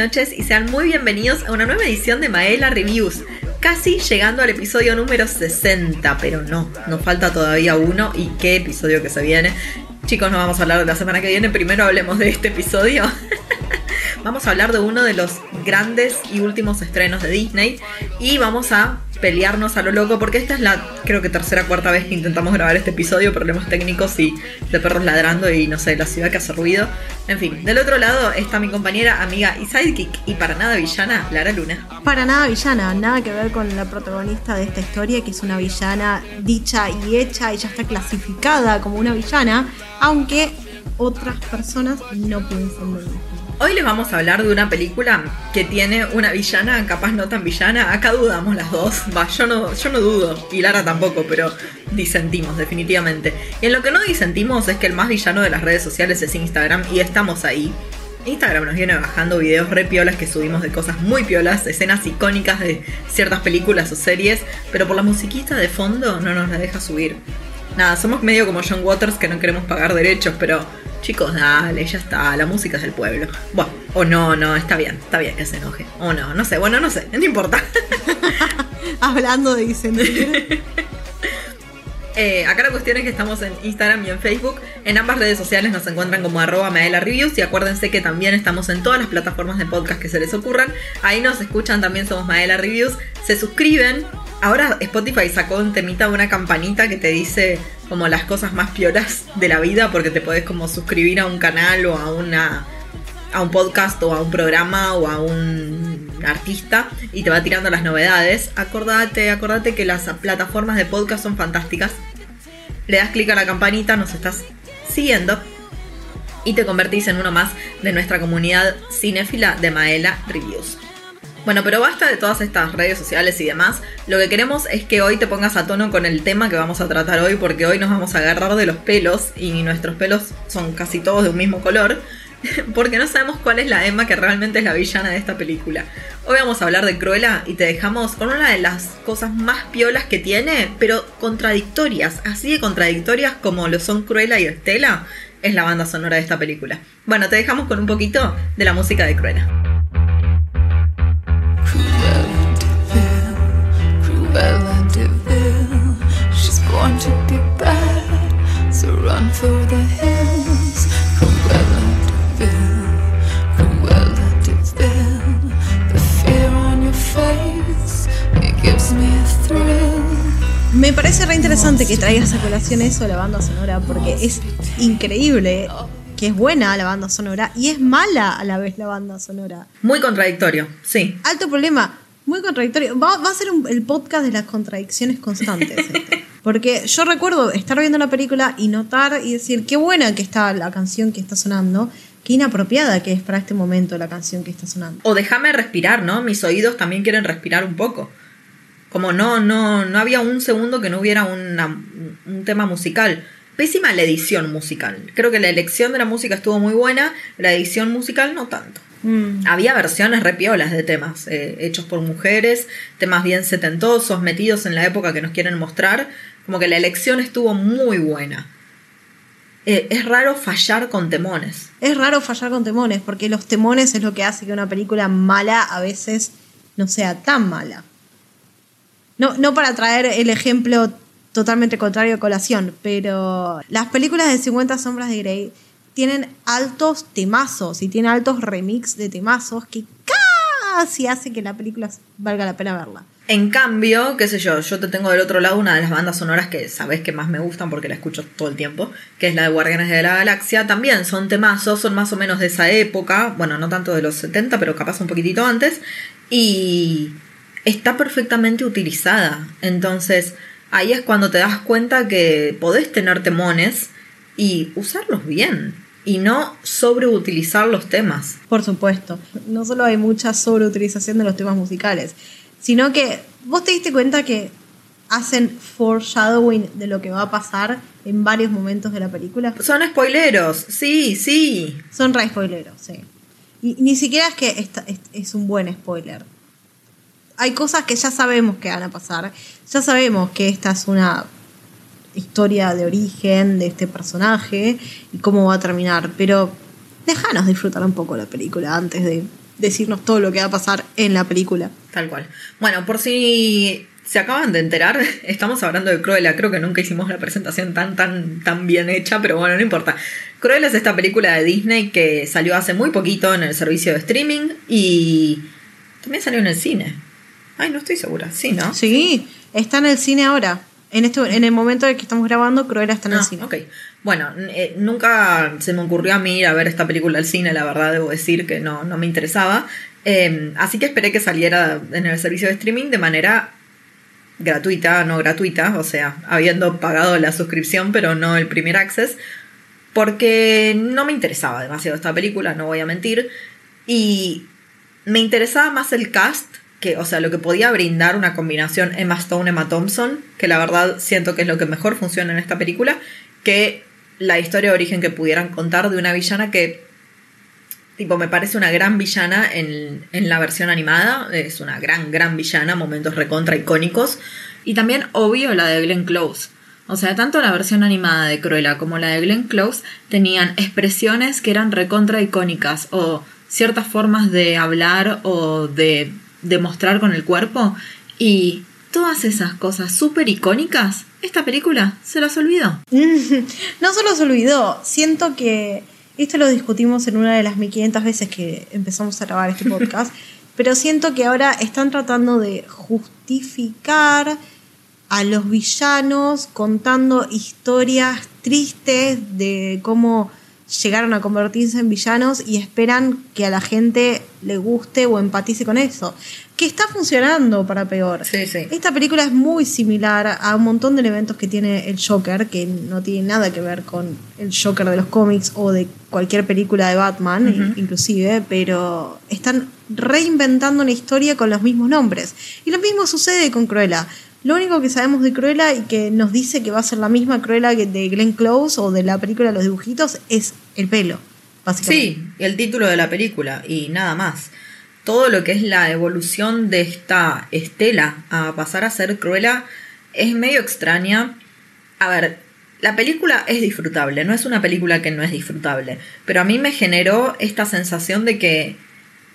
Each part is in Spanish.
noches y sean muy bienvenidos a una nueva edición de Maela Reviews. Casi llegando al episodio número 60, pero no, nos falta todavía uno y qué episodio que se viene. Chicos, no vamos a hablar de la semana que viene, primero hablemos de este episodio. vamos a hablar de uno de los grandes y últimos estrenos de Disney y vamos a pelearnos a lo loco porque esta es la creo que tercera cuarta vez que intentamos grabar este episodio, problemas técnicos y de perros ladrando y no sé, la ciudad que hace ruido. En fin, del otro lado está mi compañera, amiga y sidekick y para nada villana, Lara Luna. Para nada villana, nada que ver con la protagonista de esta historia que es una villana dicha y hecha y ya está clasificada como una villana, aunque otras personas no piensan lo mismo. Hoy les vamos a hablar de una película que tiene una villana, capaz no tan villana. Acá dudamos las dos. Va, yo no, yo no dudo. Y Lara tampoco, pero disentimos, definitivamente. Y en lo que no disentimos es que el más villano de las redes sociales es Instagram y estamos ahí. Instagram nos viene bajando videos re piolas que subimos de cosas muy piolas, escenas icónicas de ciertas películas o series, pero por la musiquita de fondo no nos la deja subir. Nada, somos medio como John Waters que no queremos pagar derechos, pero Chicos, dale, ya está, la música es del pueblo. Bueno, o no, no, está bien, está bien que se enoje. O no, no sé, bueno, no sé, no importa. Hablando de disentir. Eh, acá la cuestión es que estamos en Instagram y en Facebook. En ambas redes sociales nos encuentran como arroba Reviews. Y acuérdense que también estamos en todas las plataformas de podcast que se les ocurran. Ahí nos escuchan, también somos Maela Reviews. Se suscriben. Ahora Spotify sacó un temita, una campanita que te dice como las cosas más pioras de la vida. Porque te podés como suscribir a un canal o a una a un podcast o a un programa o a un artista y te va tirando las novedades. Acordate, acordate que las plataformas de podcast son fantásticas. Le das clic a la campanita, nos estás siguiendo y te convertís en uno más de nuestra comunidad cinéfila de Maela Reviews. Bueno, pero basta de todas estas redes sociales y demás. Lo que queremos es que hoy te pongas a tono con el tema que vamos a tratar hoy, porque hoy nos vamos a agarrar de los pelos y nuestros pelos son casi todos de un mismo color. porque no sabemos cuál es la Emma que realmente es la villana de esta película. Hoy vamos a hablar de Cruella y te dejamos con una de las cosas más piolas que tiene, pero contradictorias, así de contradictorias como lo son Cruella y Estela, es la banda sonora de esta película. Bueno, te dejamos con un poquito de la música de Cruella. Me parece re interesante que traigas a colación eso de la banda sonora, porque es increíble que es buena la banda sonora y es mala a la vez la banda sonora. Muy contradictorio, sí. Alto problema, muy contradictorio. Va, a ser el podcast de las contradicciones constantes. Este. Porque yo recuerdo estar viendo la película y notar y decir qué buena que está la canción que está sonando, qué inapropiada que es para este momento la canción que está sonando. O déjame respirar, ¿no? Mis oídos también quieren respirar un poco. Como no, no, no había un segundo que no hubiera un tema musical. Pésima la edición musical. Creo que la elección de la música estuvo muy buena, la edición musical no tanto. Mm. Había versiones repiolas de temas eh, hechos por mujeres, temas bien setentosos, metidos en la época que nos quieren mostrar. Como que la elección estuvo muy buena. Eh, es raro fallar con temones. Es raro fallar con temones, porque los temones es lo que hace que una película mala a veces no sea tan mala. No, no para traer el ejemplo totalmente contrario a colación, pero las películas de 50 sombras de Grey tienen altos temazos y tienen altos remix de temazos que casi hace que la película valga la pena verla. En cambio, qué sé yo, yo te tengo del otro lado una de las bandas sonoras que sabes que más me gustan porque la escucho todo el tiempo, que es la de Guardianes de la Galaxia. También son temazos, son más o menos de esa época, bueno, no tanto de los 70, pero capaz un poquitito antes. Y está perfectamente utilizada. Entonces, ahí es cuando te das cuenta que podés tener temones y usarlos bien y no sobreutilizar los temas. Por supuesto, no solo hay mucha sobreutilización de los temas musicales, sino que vos te diste cuenta que hacen foreshadowing de lo que va a pasar en varios momentos de la película. Son spoileros, sí, sí. Son re spoileros, sí. Y ni siquiera es que es un buen spoiler hay cosas que ya sabemos que van a pasar. Ya sabemos que esta es una historia de origen de este personaje y cómo va a terminar. Pero déjanos disfrutar un poco la película antes de decirnos todo lo que va a pasar en la película. Tal cual. Bueno, por si se acaban de enterar, estamos hablando de Cruella. Creo que nunca hicimos la presentación tan, tan, tan bien hecha, pero bueno, no importa. Cruella es esta película de Disney que salió hace muy poquito en el servicio de streaming y también salió en el cine. Ay, no estoy segura. Sí, ¿no? Sí, está en el cine ahora. En, este, en el momento en que estamos grabando, Cruella está en el Ah, cine. ok. Bueno, eh, nunca se me ocurrió a mí ir a ver esta película al cine, la verdad, debo decir que no, no me interesaba. Eh, así que esperé que saliera en el servicio de streaming de manera gratuita, no gratuita, o sea, habiendo pagado la suscripción, pero no el primer access, porque no me interesaba demasiado esta película, no voy a mentir, y me interesaba más el cast, que, o sea, lo que podía brindar una combinación Emma Stone, Emma Thompson, que la verdad siento que es lo que mejor funciona en esta película, que la historia de origen que pudieran contar de una villana que, tipo, me parece una gran villana en, en la versión animada, es una gran, gran villana, momentos recontra icónicos, y también, obvio, la de Glenn Close. O sea, tanto la versión animada de Cruella como la de Glenn Close tenían expresiones que eran recontra icónicas o ciertas formas de hablar o de demostrar con el cuerpo y todas esas cosas súper icónicas, esta película se las olvidó. no solo se olvidó, siento que esto lo discutimos en una de las 1500 veces que empezamos a grabar este podcast, pero siento que ahora están tratando de justificar a los villanos contando historias tristes de cómo llegaron a convertirse en villanos y esperan que a la gente le guste o empatice con eso. Que está funcionando para peor. Sí, sí. Esta película es muy similar a un montón de elementos que tiene el Joker, que no tiene nada que ver con el Joker de los cómics o de cualquier película de Batman, inclusive, pero están reinventando una historia con los mismos nombres. Y lo mismo sucede con Cruella. Lo único que sabemos de Cruella y que nos dice que va a ser la misma Cruella que de Glenn Close o de la película de los dibujitos es el pelo, básicamente. Sí, el título de la película y nada más. Todo lo que es la evolución de esta Estela a pasar a ser Cruella es medio extraña. A ver, la película es disfrutable, no es una película que no es disfrutable, pero a mí me generó esta sensación de que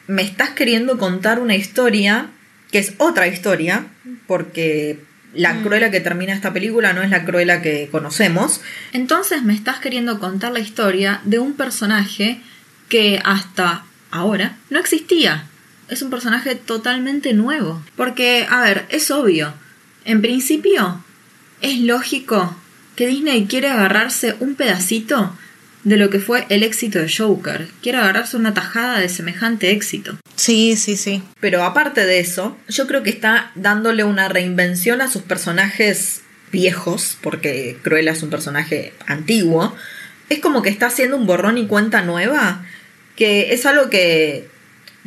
me estás queriendo contar una historia que es otra historia, porque la Mm. Cruella que termina esta película no es la Cruella que conocemos. Entonces me estás queriendo contar la historia de un personaje que hasta ahora no existía. Es un personaje totalmente nuevo. Porque, a ver, es obvio. En principio, es lógico que Disney quiere agarrarse un pedacito de lo que fue el éxito de Joker. Quiere agarrarse una tajada de semejante éxito. Sí, sí, sí. Pero aparte de eso, yo creo que está dándole una reinvención a sus personajes viejos, porque Cruella es un personaje antiguo. Es como que está haciendo un borrón y cuenta nueva, que es algo que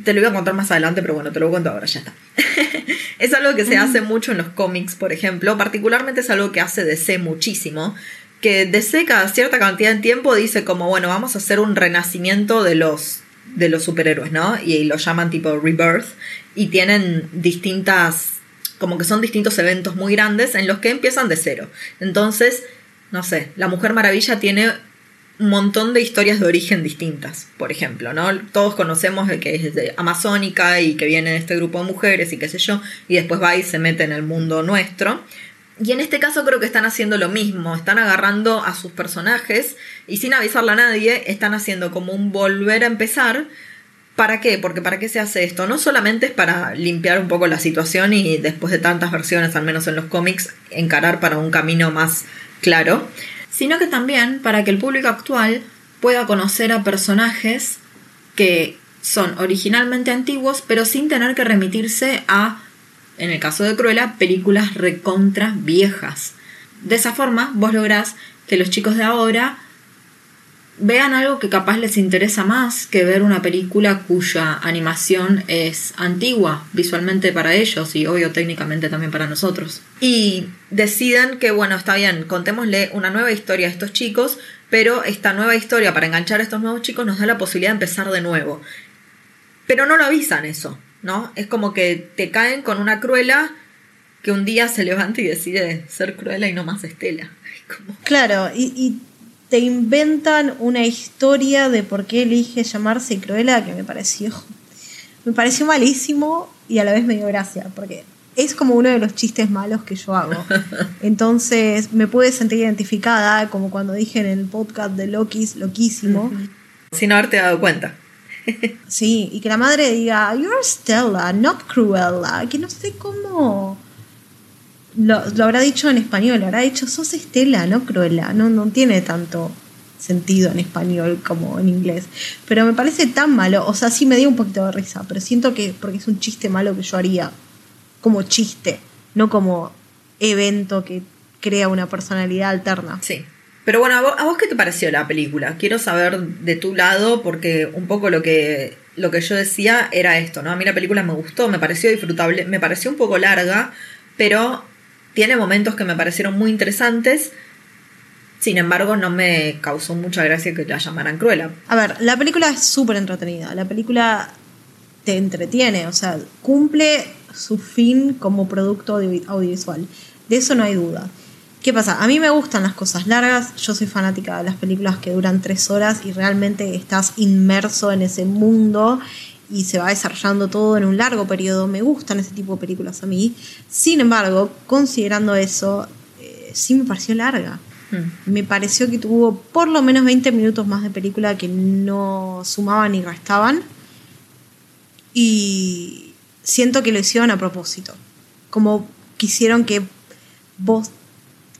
te lo voy a contar más adelante, pero bueno, te lo cuento ahora, ya está. es algo que se hace mucho en los cómics, por ejemplo, particularmente es algo que hace DC muchísimo, que DC cada cierta cantidad de tiempo dice como, bueno, vamos a hacer un renacimiento de los de los superhéroes, ¿no? Y lo llaman tipo Rebirth y tienen distintas como que son distintos eventos muy grandes en los que empiezan de cero. Entonces, no sé, la Mujer Maravilla tiene un montón de historias de origen distintas, por ejemplo, ¿no? Todos conocemos que es de amazónica y que viene de este grupo de mujeres y qué sé yo, y después va y se mete en el mundo nuestro. Y en este caso creo que están haciendo lo mismo, están agarrando a sus personajes y sin avisarle a nadie, están haciendo como un volver a empezar. ¿Para qué? Porque ¿para qué se hace esto? No solamente es para limpiar un poco la situación y después de tantas versiones, al menos en los cómics, encarar para un camino más claro, sino que también para que el público actual pueda conocer a personajes que son originalmente antiguos, pero sin tener que remitirse a, en el caso de Cruella, películas recontra viejas. De esa forma, vos lográs que los chicos de ahora vean algo que capaz les interesa más que ver una película cuya animación es antigua visualmente para ellos y obvio técnicamente también para nosotros. Y deciden que bueno, está bien, contémosle una nueva historia a estos chicos, pero esta nueva historia para enganchar a estos nuevos chicos nos da la posibilidad de empezar de nuevo. Pero no lo avisan eso, ¿no? Es como que te caen con una cruela que un día se levanta y decide ser cruela y no más Estela. Como... Claro, y, y te inventan una historia de por qué elige llamarse Cruella que me pareció me pareció malísimo y a la vez me dio gracia, porque es como uno de los chistes malos que yo hago. Entonces me pude sentir identificada, como cuando dije en el podcast de Loki's, loquísimo. Sin haberte dado cuenta. Sí, y que la madre diga, You're Stella, not Cruella, que no sé cómo. Lo, lo habrá dicho en español, habrá dicho, sos Estela, no Cruella. No, no tiene tanto sentido en español como en inglés. Pero me parece tan malo, o sea, sí me dio un poquito de risa, pero siento que porque es un chiste malo que yo haría como chiste, no como evento que crea una personalidad alterna. Sí. Pero bueno, ¿a vos, qué te pareció la película? Quiero saber de tu lado, porque un poco lo que, lo que yo decía era esto, ¿no? A mí la película me gustó, me pareció disfrutable, me pareció un poco larga, pero tiene momentos que me parecieron muy interesantes. Sin embargo, no me causó mucha gracia que la llamaran cruela. A ver, la película es súper entretenida. La película te entretiene, o sea, cumple su fin como producto audiovisual. De eso no hay duda. ¿Qué pasa? A mí me gustan las cosas largas, yo soy fanática de las películas que duran tres horas y realmente estás inmerso en ese mundo y se va desarrollando todo en un largo periodo. Me gustan ese tipo de películas a mí. Sin embargo, considerando eso, eh, sí me pareció larga. Hmm. Me pareció que tuvo por lo menos 20 minutos más de película que no sumaban ni restaban. Y siento que lo hicieron a propósito. Como quisieron que vos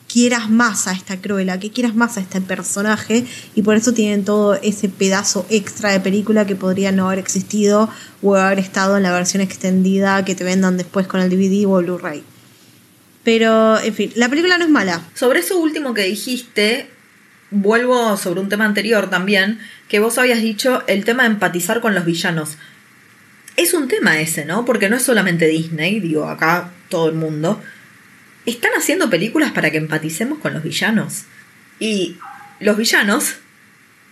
quieras más a esta Cruella, que quieras más a este personaje y por eso tienen todo ese pedazo extra de película que podría no haber existido o haber estado en la versión extendida que te vendan después con el DVD o Blu-ray. Pero, en fin, la película no es mala. Sobre eso último que dijiste, vuelvo sobre un tema anterior también, que vos habías dicho el tema de empatizar con los villanos es un tema ese, ¿no? Porque no es solamente Disney, digo, acá todo el mundo. Están haciendo películas para que empaticemos con los villanos. Y los villanos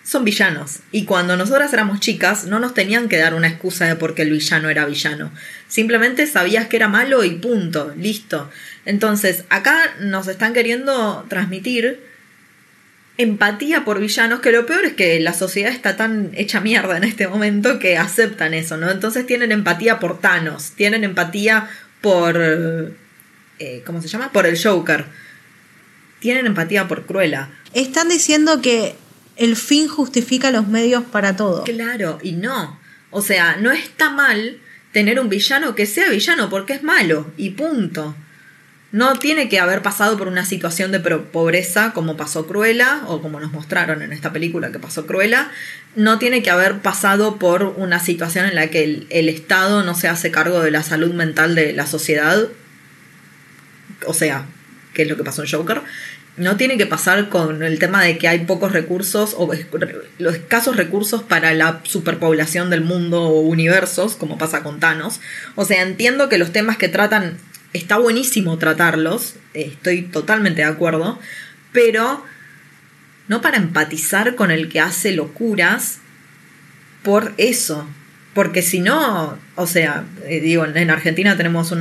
son villanos. Y cuando nosotras éramos chicas, no nos tenían que dar una excusa de por qué el villano era villano. Simplemente sabías que era malo y punto, listo. Entonces, acá nos están queriendo transmitir empatía por villanos, que lo peor es que la sociedad está tan hecha mierda en este momento que aceptan eso, ¿no? Entonces tienen empatía por Thanos, tienen empatía por... Eh, ¿Cómo se llama? Por el Joker. Tienen empatía por Cruella. Están diciendo que el fin justifica los medios para todo. Claro, y no. O sea, no está mal tener un villano que sea villano porque es malo, y punto. No tiene que haber pasado por una situación de pobreza como pasó Cruella, o como nos mostraron en esta película que pasó Cruella. No tiene que haber pasado por una situación en la que el, Estado no se hace cargo de la salud mental de la sociedad. O sea, que es lo que pasó en Joker. No tiene que pasar con el tema de que hay pocos recursos o los escasos recursos para la superpoblación del mundo o universos, como pasa con Thanos. O sea, entiendo que los temas que tratan está buenísimo tratarlos, estoy totalmente de acuerdo, pero no para empatizar con el que hace locuras por eso. Porque si no, o sea, eh, digo, en Argentina tenemos un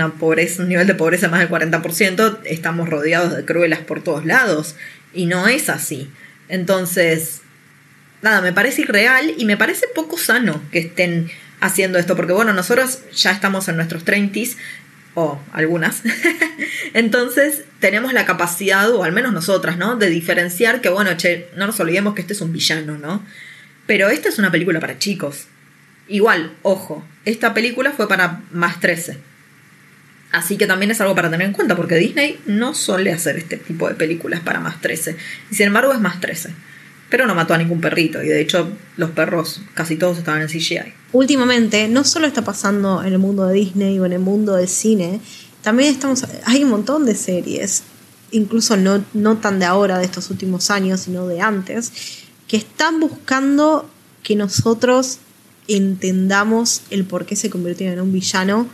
nivel de pobreza más del 40%, estamos rodeados de cruelas por todos lados. Y no es así. Entonces, nada, me parece irreal y me parece poco sano que estén haciendo esto. Porque bueno, nosotros ya estamos en nuestros 30s, o algunas. Entonces tenemos la capacidad, o al menos nosotras, ¿no? De diferenciar que, bueno, che, no nos olvidemos que este es un villano, ¿no? Pero esta es una película para chicos. Igual, ojo, esta película fue para más 13. Así que también es algo para tener en cuenta, porque Disney no suele hacer este tipo de películas para más 13. Y sin embargo es más 13 pero no mató a ningún perrito y de hecho los perros casi todos estaban en CGI. Últimamente no solo está pasando en el mundo de Disney o en el mundo del cine, también estamos hay un montón de series, incluso no, no tan de ahora, de estos últimos años, sino de antes, que están buscando que nosotros entendamos el por qué se convirtió en un villano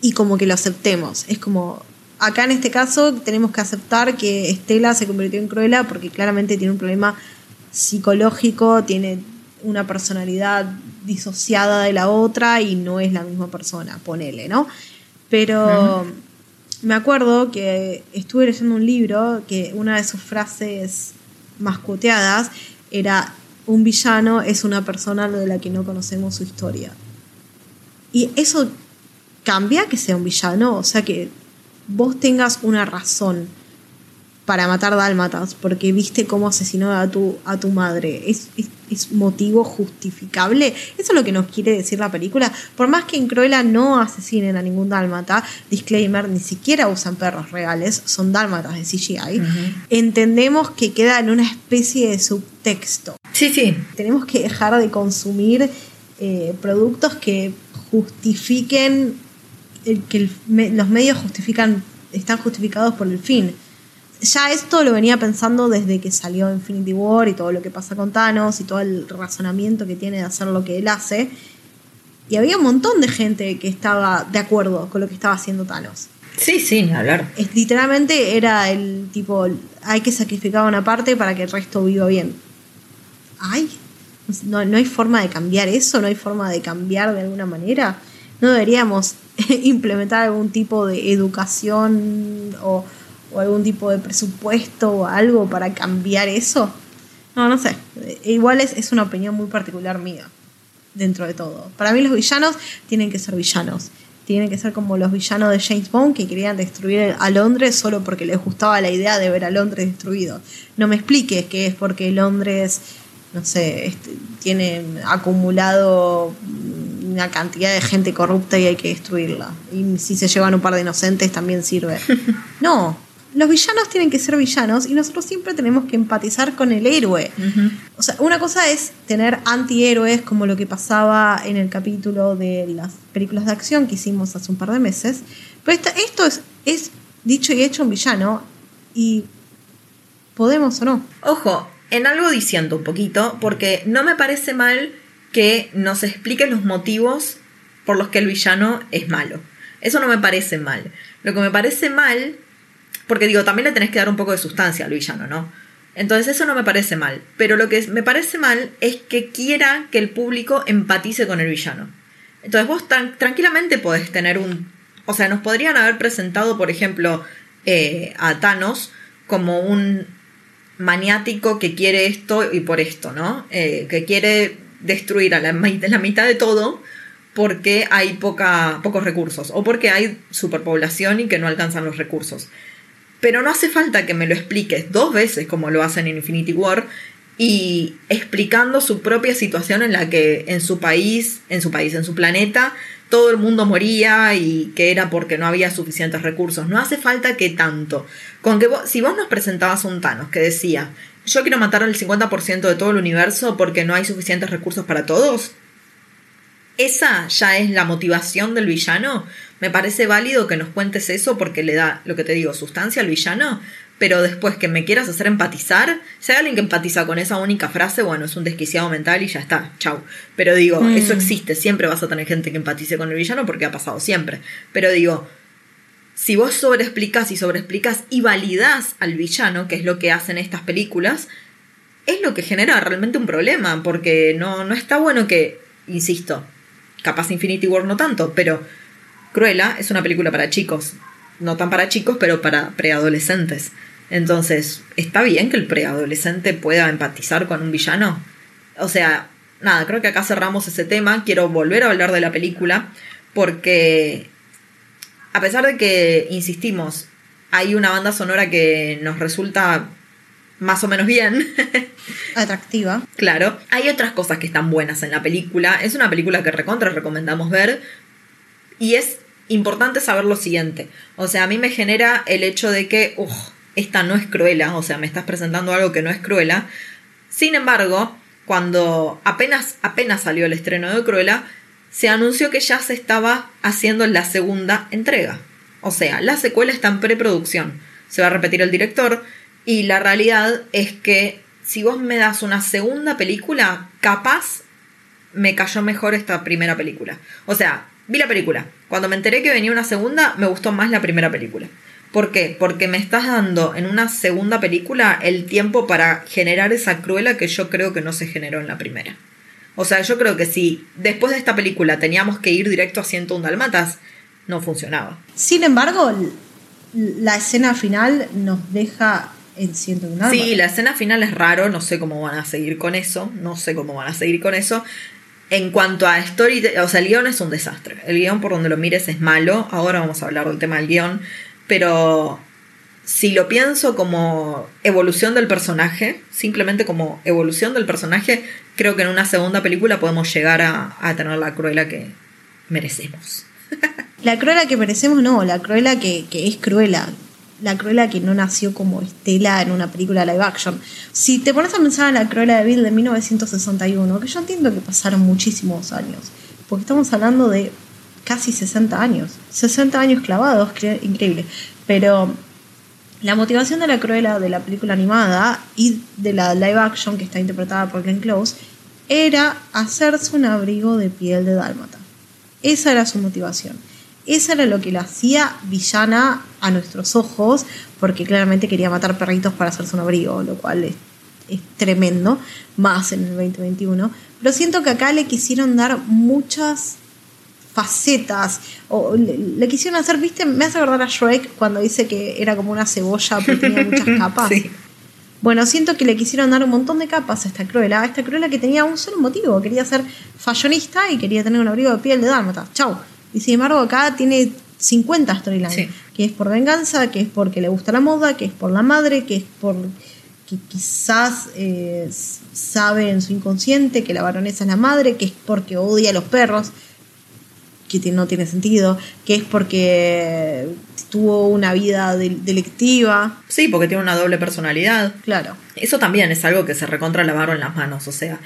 y como que lo aceptemos. Es como, acá en este caso tenemos que aceptar que Estela se convirtió en Cruella porque claramente tiene un problema psicológico, tiene una personalidad disociada de la otra y no es la misma persona, ponele, ¿no? Pero me acuerdo que estuve leyendo un libro que una de sus frases más cuoteadas era un villano es una persona de la que no conocemos su historia. Y eso cambia que sea un villano, o sea que vos tengas una razón para matar dálmatas porque viste cómo asesinó a tu, a tu madre. ¿Es, es, motivo justificable? Eso es lo que nos quiere decir la película. Por más que en Cruella no asesinen a ningún dálmata, disclaimer, ni siquiera usan perros reales, son dálmatas de CGI, entendemos que queda en una especie de subtexto. Sí, sí. Tenemos que dejar de consumir eh, productos que justifiquen, que los medios justifican, están justificados por el fin ya esto lo venía pensando desde que salió Infinity War y todo lo que pasa con Thanos y todo el razonamiento que tiene de hacer lo que él hace. Y había un montón de gente que estaba de acuerdo con lo que estaba haciendo Thanos. Sí, sí, hablar. Es, literalmente era el tipo, hay que sacrificar una parte para que el resto viva bien. Ay, no, no hay forma de cambiar eso, no hay forma de cambiar de alguna manera. No deberíamos implementar algún tipo de educación o o algún tipo de presupuesto o algo para cambiar eso. No, no sé. Igual es, es una opinión muy particular mía, dentro de todo. Para mí los villanos tienen que ser villanos. Tienen que ser como los villanos de James Bond que querían destruir a Londres solo porque les gustaba la idea de ver a Londres destruido. No me expliques que es porque Londres, no sé, este, tiene acumulado una cantidad de gente corrupta y hay que destruirla. Y si se llevan un par de inocentes también sirve. No, los villanos tienen que ser villanos y nosotros siempre tenemos que empatizar con el héroe. O sea, una cosa es tener antihéroes como lo que pasaba en el capítulo de las películas de acción que hicimos hace un par de meses, pero esto es, es dicho y hecho un villano y podemos o no. Ojo, en algo diciendo un poquito, porque no me parece mal que nos expliquen los motivos por los que el villano es malo. Eso no me parece mal. Lo que me parece mal porque digo, también le tenés que dar un poco de sustancia al villano, ¿no? Entonces eso no me parece mal. Pero lo que me parece mal es que quiera que el público empatice con el villano. Entonces vos tranquilamente podés tener un... O sea, nos podrían haber presentado, por ejemplo, eh, a Thanos como un maniático que quiere esto y por esto, ¿no? Eh, que quiere destruir a la, la, mitad de todo porque hay poca, pocos recursos o porque hay superpoblación y que no alcanzan los recursos. Pero no hace falta que me lo expliques dos veces como lo hacen en Infinity War y explicando su propia situación en la que en su país, en su país, en su planeta, todo el mundo moría y que era porque no había suficientes recursos. No hace falta que tanto. Con que si vos nos presentabas un Thanos que decía, yo quiero matar al 50% de todo el universo porque no hay suficientes recursos para todos, esa ya es la motivación del villano. Me parece válido que nos cuentes eso porque le da, lo que te digo, sustancia al villano, pero después que me quieras hacer empatizar, si hay alguien que empatiza con esa única frase, bueno, es un desquiciado mental y ya está, chau. Pero digo, mm. eso existe, siempre vas a tener gente que empatice con el villano porque ha pasado siempre. Pero digo, si vos sobreexplicas y sobreexplicas y validás al villano, que es lo que hacen estas películas, es lo que genera realmente un problema, porque no, no está bueno que, insisto, capaz Infinity War no tanto, pero Cruella es una película para chicos. No tan para chicos, pero para preadolescentes. Entonces, ¿está bien que el preadolescente pueda empatizar con un villano? O sea, nada, creo que acá cerramos ese tema. Quiero volver a hablar de la película porque, a pesar de que, insistimos, hay una banda sonora que nos resulta más o menos bien. Atractiva. Claro. Hay otras cosas que están buenas en la película. Es una película que recontra recomendamos ver. Y es importante saber lo siguiente. O sea, a mí me genera el hecho de que, uff, esta no es cruela. O sea, me estás presentando algo que no es cruela. Sin embargo, cuando apenas, apenas salió el estreno de Cruella, se anunció que ya se estaba haciendo la segunda entrega. O sea, la secuela está en preproducción. Se va a repetir el director, y la realidad es que si vos me das una segunda película, capaz me cayó mejor esta primera película. O sea, vi la película. Cuando me enteré que venía una segunda, me gustó más la primera película. ¿Por qué? Porque me estás dando en una segunda película el tiempo para generar esa cruela que yo creo que no se generó en la primera. O sea, yo creo que si después de esta película teníamos que ir directo a 101 Dalmatas, no funcionaba. Sin embargo, la escena final nos deja Sí, la escena final es raro, no sé cómo van a seguir con eso, no sé cómo van a seguir con eso. En cuanto a story, o sea, el guion es un desastre. El guion por donde lo mires es malo. Ahora vamos a hablar del tema del guion. Pero si lo pienso como evolución del personaje, simplemente como evolución del personaje, creo que en una segunda película podemos llegar a, tener la cruela que merecemos. La cruela que merecemos, no, la cruela que, que es cruela. La cruela que no nació como Estela en una película live action. Si te pones a pensar en la cruela de Bill de 1961, que yo entiendo que pasaron muchísimos años, porque estamos hablando de casi 60 años. 60 años clavados, increíble. Pero la motivación de la cruela de la película animada y de la live action que está interpretada por Glenn Close era hacerse un abrigo de piel de dálmata. Esa era su motivación. Esa era lo que la hacía villana a nuestros ojos, porque claramente quería matar perritos para hacerse un abrigo, lo cual es, es tremendo, más en el 2021. Pero siento que acá le quisieron dar muchas facetas, o le, quisieron hacer, viste, me hace acordar a Shrek cuando dice que era como una cebolla porque tenía muchas capas. Bueno, siento que le quisieron dar un montón de capas a esta Cruella, a esta Cruella que tenía un solo motivo, quería ser fashionista y quería tener un abrigo de piel de dálmata. Chau. Y sin embargo acá tiene 50 storylines, que es por venganza, que es porque le gusta la moda, que es por la madre, que es por que quizás eh, sabe en su inconsciente que la baronesa es la madre, que es porque odia a los perros, que no tiene sentido, que es porque tuvo una vida delictiva. Sí, porque tiene una doble personalidad. Claro. Eso también es algo que se recontra lavaron las manos, o sea,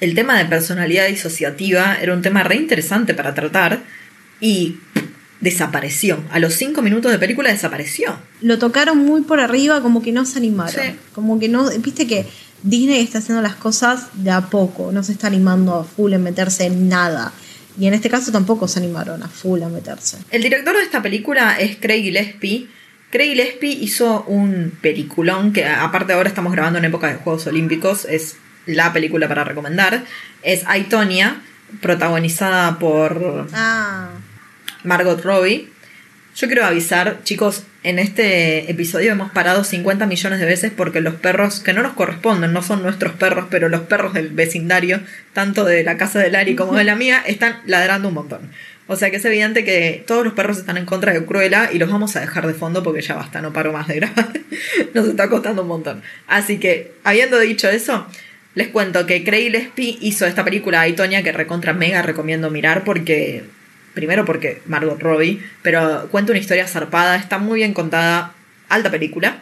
el tema de personalidad disociativa era un tema re interesante para tratar y desapareció. A los cinco minutos de película desapareció. Lo tocaron muy por arriba, como que no se animaron. Como que no. Viste que Disney está haciendo las cosas de a poco, no se está animando a full en meterse en nada. Y en este caso tampoco se animaron a full a meterse. El director de esta película es Craig Gillespie. Craig Gillespie hizo un peliculón que aparte ahora estamos grabando en época de Juegos Olímpicos, es la película para recomendar. Es Aitonia, protagonizada por ah. Margot Robbie. Yo quiero avisar, chicos, en este episodio hemos parado 50 millones de veces porque los perros que no nos corresponden, no son nuestros perros, pero los perros del vecindario, tanto de la casa de Lari como de la mía, están ladrando un montón. O sea que es evidente que todos los perros están en contra de Cruella y los vamos a dejar de fondo porque ya basta, no paro más de grabar. Nos está costando un montón. Así que, habiendo dicho eso, les cuento que Craig Gillespie hizo esta película Aitonia que recontra mega recomiendo mirar porque Primero porque Margot Robbie, pero cuenta una historia zarpada, está muy bien contada, alta película.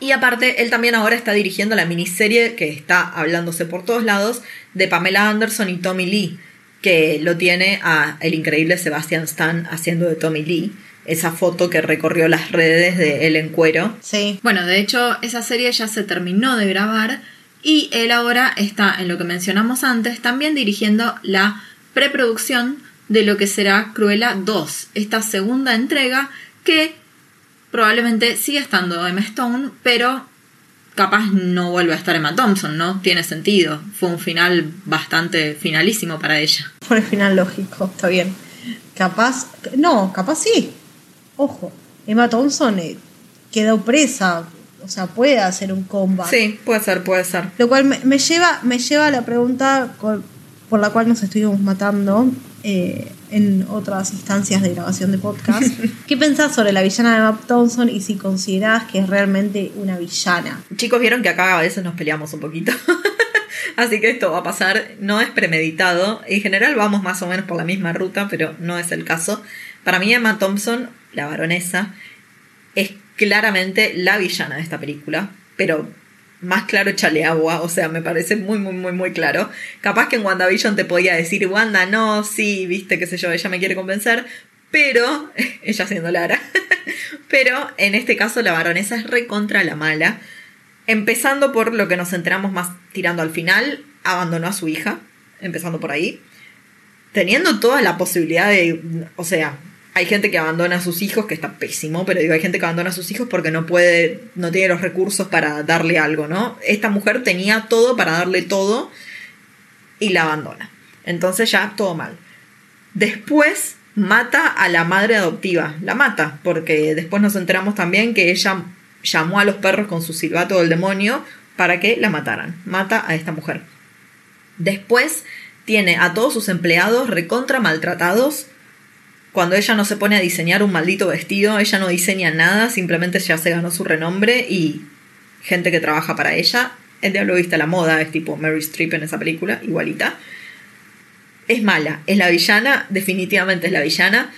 Y aparte, él también ahora está dirigiendo la miniserie que está hablándose por todos lados de Pamela Anderson y Tommy Lee, que lo tiene a el increíble Sebastian Stan haciendo de Tommy Lee. Esa foto que recorrió las redes de él en cuero. Sí. Bueno, de hecho, esa serie ya se terminó de grabar y él ahora está, en lo que mencionamos antes, también dirigiendo la preproducción de lo que será Cruella 2, esta segunda entrega que probablemente sigue estando Emma Stone, pero capaz no vuelve a estar Emma Thompson, ¿no? Tiene sentido. Fue un final bastante finalísimo para ella. Fue el final lógico, está bien. Capaz, no, capaz sí. Ojo, Emma Thompson eh, quedó presa, o sea, puede hacer un comeback. Sí, puede ser, puede ser. Lo cual me, lleva, me lleva a la pregunta por la cual nos estuvimos matando eh, en otras instancias de grabación de podcast. ¿Qué pensás sobre la villana de Matt Thompson y si considerás que es realmente una villana? Chicos, vieron que acá a veces nos peleamos un poquito. Así que esto va a pasar, no es premeditado. En general vamos más o menos por la misma ruta, pero no es el caso. Para mí Emma Thompson, la baronesa, es claramente la villana de esta película, pero más claro échale agua, o sea, me parece muy, muy, muy, muy claro. Capaz que en WandaVision te podía decir, Wanda, no, sí, viste, qué sé yo, ella me quiere convencer, pero, ella siendo Lara, pero en este caso la baronesa es recontra la mala. Empezando por lo que nos enteramos más tirando al final, abandonó a su hija, empezando por ahí. Teniendo toda la posibilidad de, o sea, hay gente que abandona a sus hijos, que está pésimo, pero digo, hay gente que abandona a sus hijos porque no puede, no tiene los recursos para darle algo, ¿no? Esta mujer tenía todo para darle todo y la abandona. Entonces ya todo mal. Después mata a la madre adoptiva, la mata, porque después nos enteramos también que ella llamó a los perros con su silbato del demonio para que la mataran. Mata a esta mujer. Después tiene a todos sus empleados recontra maltratados. Cuando ella no se pone a diseñar un maldito vestido, ella no diseña nada, simplemente ya se ganó su renombre y gente que trabaja para ella. El diablo viste la moda, es tipo Mary Streep en esa película, igualita. Es mala, es la villana, definitivamente es la villana.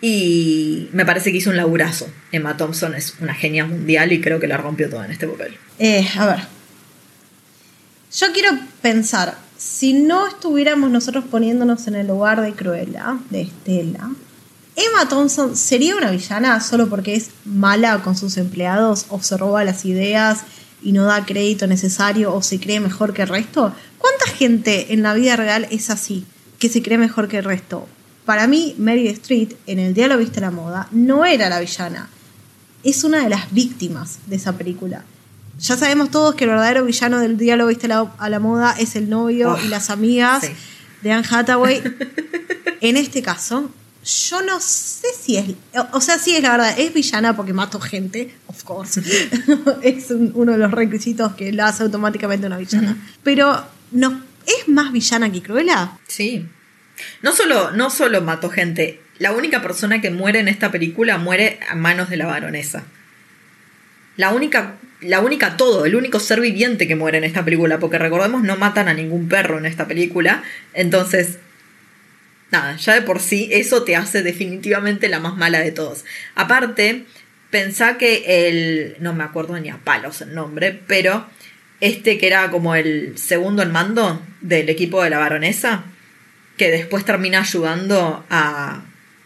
Y me parece que hizo un laburazo. Emma Thompson es una genia mundial y creo que la rompió toda en este papel. Eh, a ver. Yo quiero pensar, si no estuviéramos nosotros poniéndonos en el lugar de Cruella, de Estela, Emma Thompson sería una villana solo porque es mala con sus empleados o se roba las ideas y no da crédito necesario o se cree mejor que el resto. ¿Cuánta gente en la vida real es así, que se cree mejor que el resto? Para mí, Mary Street, en El Diablo Viste la Moda, no era la villana. Es una de las víctimas de esa película. Ya sabemos todos que el verdadero villano del Diablo Viste la, a la Moda es el novio y las amigas sí. de Anne Hathaway. en este caso, yo no sé si es. O sea, sí es la verdad, es villana porque mato gente, of course. es un- uno de los requisitos que la hace automáticamente una villana. Pero, no, ¿es más villana que Cruella? Sí. No solo, no solo mató gente. La única persona que muere en esta película muere a manos de la baronesa. La única, la única todo, el único ser viviente que muere en esta película, porque recordemos no matan a ningún perro en esta película. Entonces, nada, ya de por sí eso te hace definitivamente la más mala de todos. Aparte, pensá que el, no me acuerdo ni a palos el nombre, pero este que era como el segundo en mando del equipo de la baronesa, que después termina ayudando a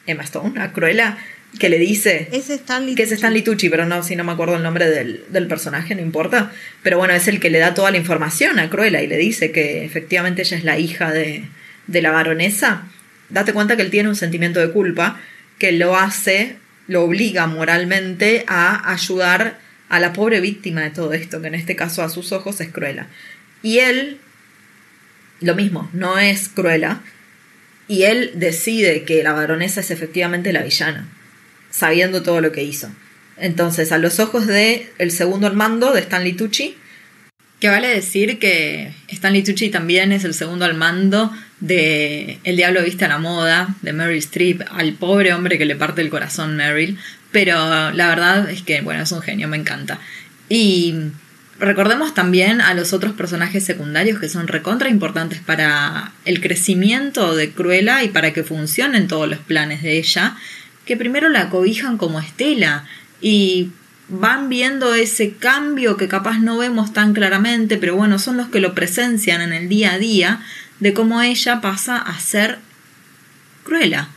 Emma Stone, a Cruella, que le dice Es Stanley. que es Stanley Tucci, pero no, si no me acuerdo el nombre del, del personaje, no importa. Pero bueno, es el que le da toda la información a Cruella y le dice que efectivamente ella es la hija de, de la baronesa. Date cuenta que él tiene un sentimiento de culpa que lo hace, lo obliga moralmente a ayudar a la pobre víctima de todo esto, que en este caso a sus ojos es Cruella. Y él, lo mismo, no es Cruella. Y él decide que la baronesa es efectivamente la villana sabiendo todo lo que hizo. Entonces, a los ojos de el segundo al mando de Stanley Tucci, que vale decir que Stanley Tucci también es el segundo al mando de El Diablo Viste a la Moda, de Meryl Streep, al pobre hombre que le parte el corazón Meryl. Pero la verdad es que, bueno, es un genio, me encanta. Y recordemos también a los otros personajes secundarios que son recontra importantes para el crecimiento de Cruella y para que funcionen todos los planes de ella, que primero la cobijan como Estela y van viendo ese cambio que capaz no vemos tan claramente, pero bueno, son los que lo presencian en el día a día de cómo ella pasa a ser Cruella.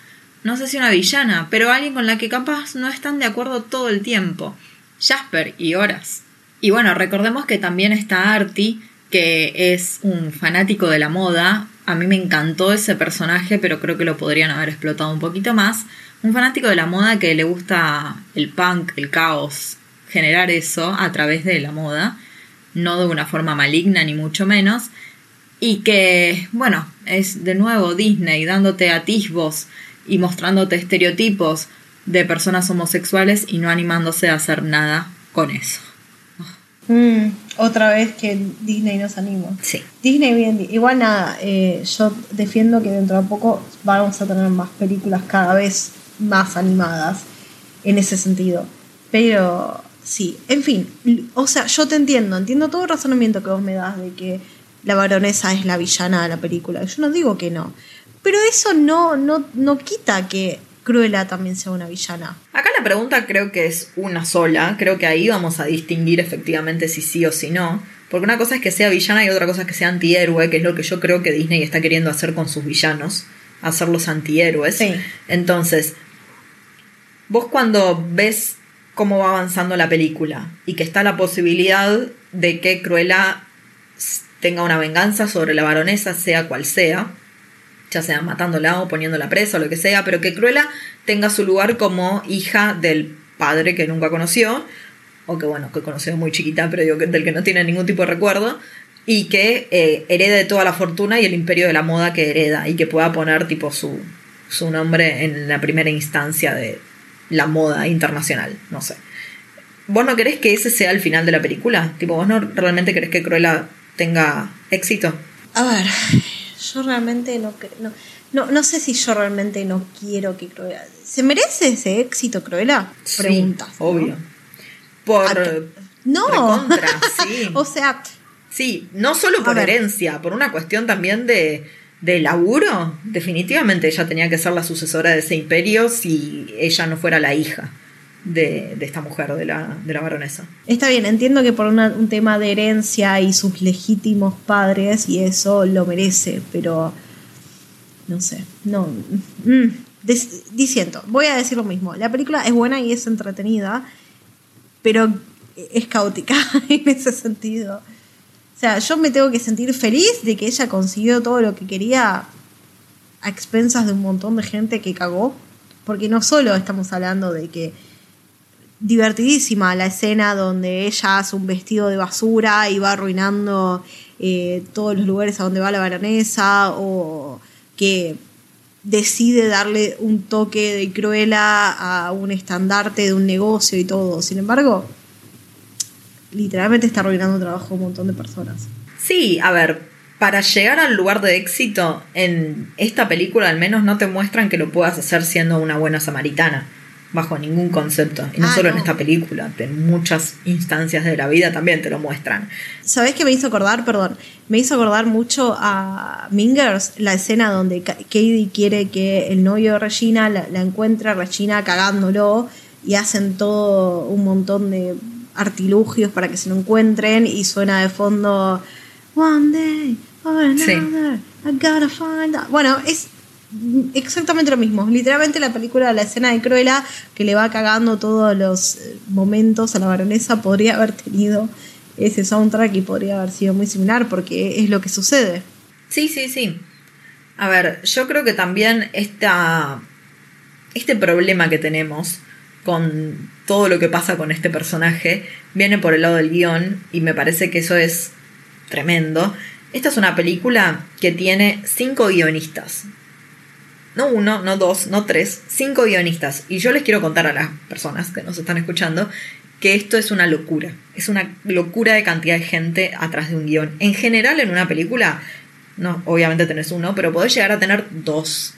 No sé si una villana, pero alguien con la que capaz no están de acuerdo todo el tiempo. Jasper y Horas. Y bueno, recordemos que también está Artie, que es un fanático de la moda. A mí me encantó ese personaje, pero creo que lo podrían haber explotado un poquito más. Un fanático de la moda que le gusta el punk, el caos, generar eso a través de la moda, no de una forma maligna ni mucho menos. Y que, bueno, es de nuevo Disney dándote atisbos y mostrándote estereotipos de personas homosexuales y no animándose a hacer nada con eso. Mm, otra vez que Disney nos anima. Sí. Disney bien, igual nada, eh, yo defiendo que dentro de poco vamos a tener más películas cada vez más animadas en ese sentido. Pero sí, en fin, o sea, yo te entiendo, entiendo todo el razonamiento que vos me das de que la baronesa es la villana de la película. Yo no digo que no. Pero eso no, no, no quita que Cruella también sea una villana. Acá la pregunta creo que es una sola. Creo que ahí vamos a distinguir efectivamente si sí o si no. Porque una cosa es que sea villana y otra cosa es que sea antihéroe, que es lo que yo creo que Disney está queriendo hacer con sus villanos. Hacerlos antihéroes. Sí. Entonces, vos cuando ves cómo va avanzando la película y que está la posibilidad de que Cruella tenga una venganza sobre la baronesa, sea cual sea, ya sea matándola o poniéndola presa o lo que sea, pero que Cruella tenga su lugar como hija del padre que nunca conoció, o que bueno, que conoció muy chiquita, pero digo del que no tiene ningún tipo de recuerdo, y que eh, herede toda la fortuna y el imperio de la moda que hereda, y que pueda poner tipo su, su nombre en la primera instancia de la moda internacional, no sé. ¿Vos no querés que ese sea el final de la película? Tipo, ¿vos no realmente querés que Cruella tenga éxito? A ver, yo realmente no, cre- no, no, no sé si yo realmente no quiero que Cruella. ¿Se merece ese éxito, Cruella? Sí. ¿no? obvio. Por. No. recontra, sí. o sea, Sí, no solo por herencia, por una cuestión también de, de laburo. Definitivamente ella tenía que ser la sucesora de ese imperio si ella no fuera la hija de, esta mujer, de la, de la baronesa. está bien, entiendo que por un tema de herencia y sus legítimos padres y eso lo merece, pero no sé, no. mm, diciendo, voy a decir lo mismo. La película es buena y es entretenida, pero es caótica en ese sentido. O sea, yo me tengo que sentir feliz de que ella consiguió todo lo que quería a expensas de un montón de gente que cagó. Porque no solo estamos hablando de que divertidísima la escena donde ella hace un vestido de basura y va arruinando eh, todos los lugares a donde va la baronesa o que decide darle un toque de cruela a un estandarte de un negocio y todo. Sin embargo, literalmente está arruinando el trabajo de un montón de personas. Sí, a ver, para llegar al lugar de éxito, en esta película al menos no te muestran que lo puedas hacer siendo una buena samaritana, bajo ningún concepto. Y no Ah, solo en esta película, en muchas instancias de la vida también te lo muestran. ¿Sabés qué me hizo acordar? Perdón. Me hizo acordar mucho a Mingers, la escena donde Ka- Katie quiere que el novio de Regina la, la encuentre a Regina cagándolo y hacen todo un montón de artilugios para que se lo encuentren y suena de fondo One day or Sí. another, I gotta find out". Bueno, es exactamente lo mismo. Literalmente la película, la escena de Cruella, que le va cagando todos los eh, momentos a la baronesa, podría haber tenido ese soundtrack y podría haber sido muy similar porque es lo que sucede. Sí, sí, sí. A ver, yo creo que también esta, este problema que tenemos con todo lo que pasa con este personaje viene por el lado del guion y me parece que eso es tremendo. Esta es una película que tiene cinco guionistas. No uno, no dos, no tres, cinco guionistas. Y yo les quiero contar a las personas que nos están escuchando que esto es una locura. Es una locura de cantidad de gente atrás de un guion. En general, en una película, no, obviamente tenés uno, pero podés llegar a tener dos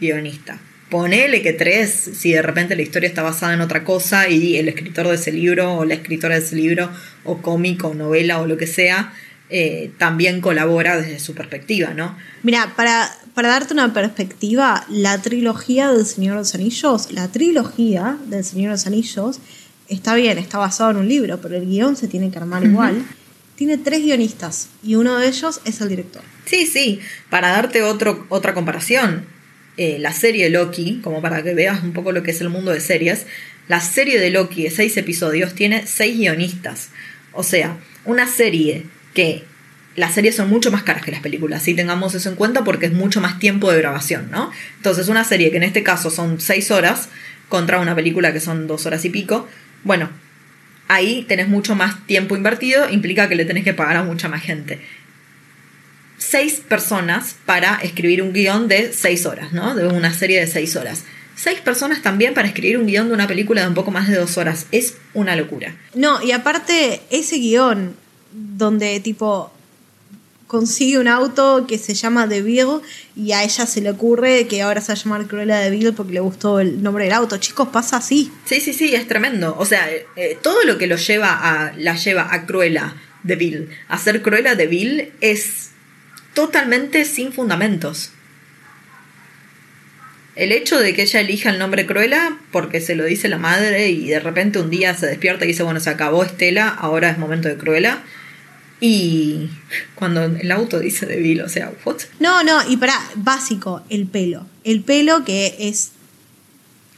guionistas. Ponele que tres, si de repente la historia está basada en otra cosa y el escritor de ese libro o la escritora de ese libro o cómic o novela o lo que sea, eh, también colabora desde su perspectiva, ¿no? Mira, para, para darte una perspectiva, la trilogía del Señor de los Anillos, la trilogía del Señor de los Anillos, está bien, está basado en un libro, pero el guion se tiene que armar igual. Tiene tres guionistas y uno de ellos es el director. Sí, sí, para darte otro, otra comparación, eh, la serie Loki, como para que veas un poco lo que es el mundo de series, la serie de Loki de seis episodios tiene seis guionistas. O sea, una serie que las series son mucho más caras que las películas, si tengamos eso en cuenta porque es mucho más tiempo de grabación, ¿no? Entonces, una serie que en este caso son seis horas contra una película que son dos horas y pico, bueno, ahí tenés mucho más tiempo invertido, implica que le tenés que pagar a mucha más gente seis personas para escribir un guion de seis horas, ¿no? De una serie de seis horas. Seis personas también para escribir un guion de una película de un poco más de dos horas. Es una locura. No, y aparte, ese guion donde tipo consigue un auto que se llama The Bill y a ella se le ocurre que ahora se va a llamar Cruella de Bill porque le gustó el nombre del auto. Chicos, pasa así. Sí, sí, sí, es tremendo. O sea, eh, eh, todo lo que lo lleva a, la lleva a Cruella de Bill, a ser Cruella de Bill es totalmente sin fundamentos. El hecho de que ella elija el nombre Cruella porque se lo dice la madre y de repente un día se despierta y dice, bueno, se acabó Estela, ahora es momento de Cruella. Y cuando el auto dice de Bill, o sea, what? No, no, y para básico, el pelo. El pelo que es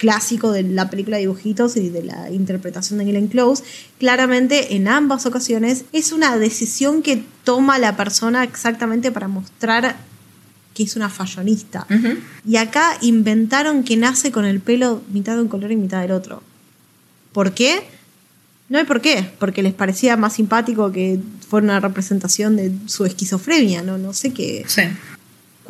clásico de la película de dibujitos y de la interpretación de Glenn Close, claramente en ambas ocasiones es una decisión que toma la persona exactamente para mostrar que es una fashionista. Ujú. Y acá inventaron que nace con el pelo mitad de un color y mitad del otro. ¿Por qué? No hay por qué, porque les parecía más simpático que fuera una representación de su esquizofrenia, no, no sé qué, Sí.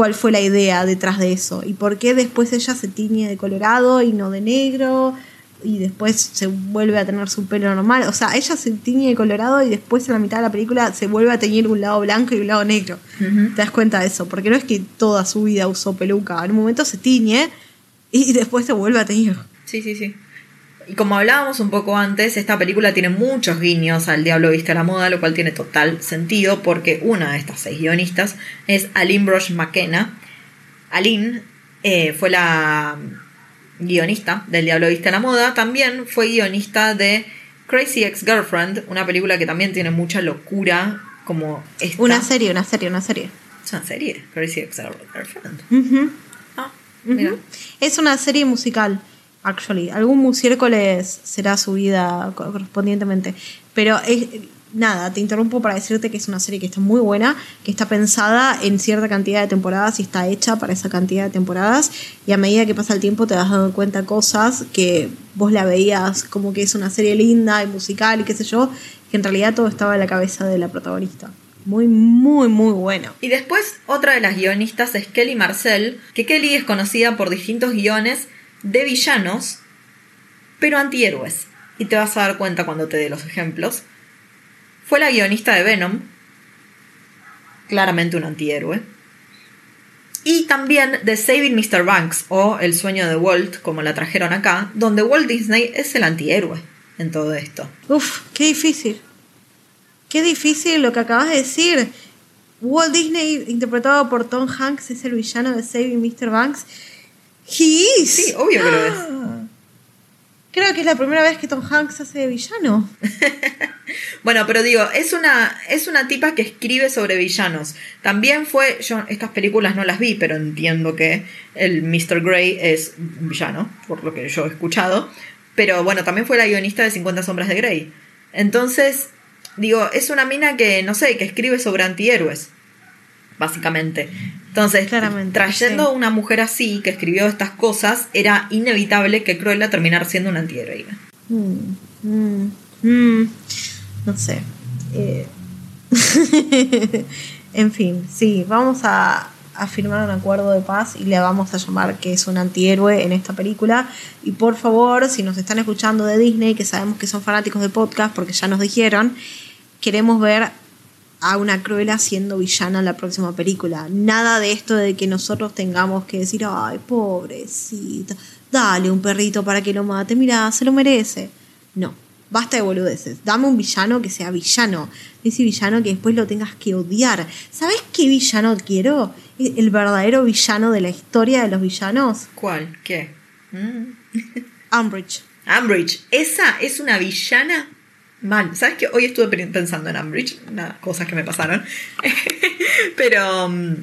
Cuál fue la idea detrás de eso y por qué después ella se tiñe de colorado y no de negro. y después se vuelve a tener su pelo normal. O sea, ella se tiñe de colorado y después en la mitad de la película se vuelve a teñir un lado blanco y un lado negro. Te das cuenta de eso, porque no es que toda su vida usó peluca. En un momento se tiñe y después se vuelve a teñir. Sí, sí, sí. Y como hablábamos un poco antes, esta película tiene muchos guiños al Diablo Viste a la Moda, lo cual tiene total sentido porque una de estas seis guionistas es Aline Brosh McKenna. Aline eh, fue la guionista del Diablo Viste a la Moda, también fue guionista de Crazy Ex-Girlfriend, una película que también tiene mucha locura como esta. Una serie, una serie, una serie. Es una serie, Crazy Ex-Girlfriend. Ujú. Ah. Es una serie musical, actually. Algún musiércoles será subida co- correspondientemente. Pero es, nada, te interrumpo para decirte que es una serie que está muy buena, que está pensada en cierta cantidad de temporadas y está hecha para esa cantidad de temporadas. Y a medida que pasa el tiempo te vas dando cuenta cosas que vos la veías como que es una serie linda y musical y qué sé yo, que en realidad todo estaba en la cabeza de la protagonista. Muy, muy, muy bueno. Y después otra de las guionistas es Kelly Marcel, que Kelly es conocida por distintos guiones de villanos, pero antihéroes. Y te vas a dar cuenta cuando te dé los ejemplos. Fue la guionista de Venom, claramente un antihéroe. Y también de Saving Mr. Banks o El sueño de Walt, como la trajeron acá, donde Walt Disney es el antihéroe en todo esto. Uf, qué difícil. Qué difícil lo que acabas de decir. Walt Disney, interpretado por Tom Hanks, es el villano de Saving Mr. Banks. He is. Sí, obvio que lo es. Ah. Creo que es la primera vez que Tom Hanks hace de villano. Bueno, pero digo, es una, es una tipa que escribe sobre villanos. También fue, yo estas películas no las vi, pero entiendo que el Mr. Grey es un villano, por lo que yo he escuchado. Pero bueno, también fue la guionista de 50 sombras de Grey. Entonces, digo, es una mina que, no sé, que escribe sobre antihéroes, básicamente. Entonces, Claramente, trayendo sí. a una mujer así, que escribió estas cosas, era inevitable que Cruella terminara siendo una antiheroína. Mm, mm, mm, no sé. Eh, en fin, sí, vamos a, a firmar un acuerdo de paz y le vamos a llamar que es un antihéroe en esta película. Y por favor, si nos están escuchando de Disney, que sabemos que son fanáticos de podcast porque ya nos dijeron, queremos ver a una Cruella siendo villana en la próxima película. Nada de esto de que nosotros tengamos que decir, ay, pobrecita, dale un perrito para que lo mate, mira, se lo merece. No, basta de boludeces. Dame un villano que sea villano. Ese villano que después lo tengas que odiar. ¿Sabes qué villano quiero? El verdadero villano de la historia de los villanos. ¿Cuál? ¿Qué? Mm. Umbridge. Umbridge, esa es una villana mal. ¿Sabes que Hoy estuve pe- pensando en Umbridge, unas cosas que me pasaron. Pero mm,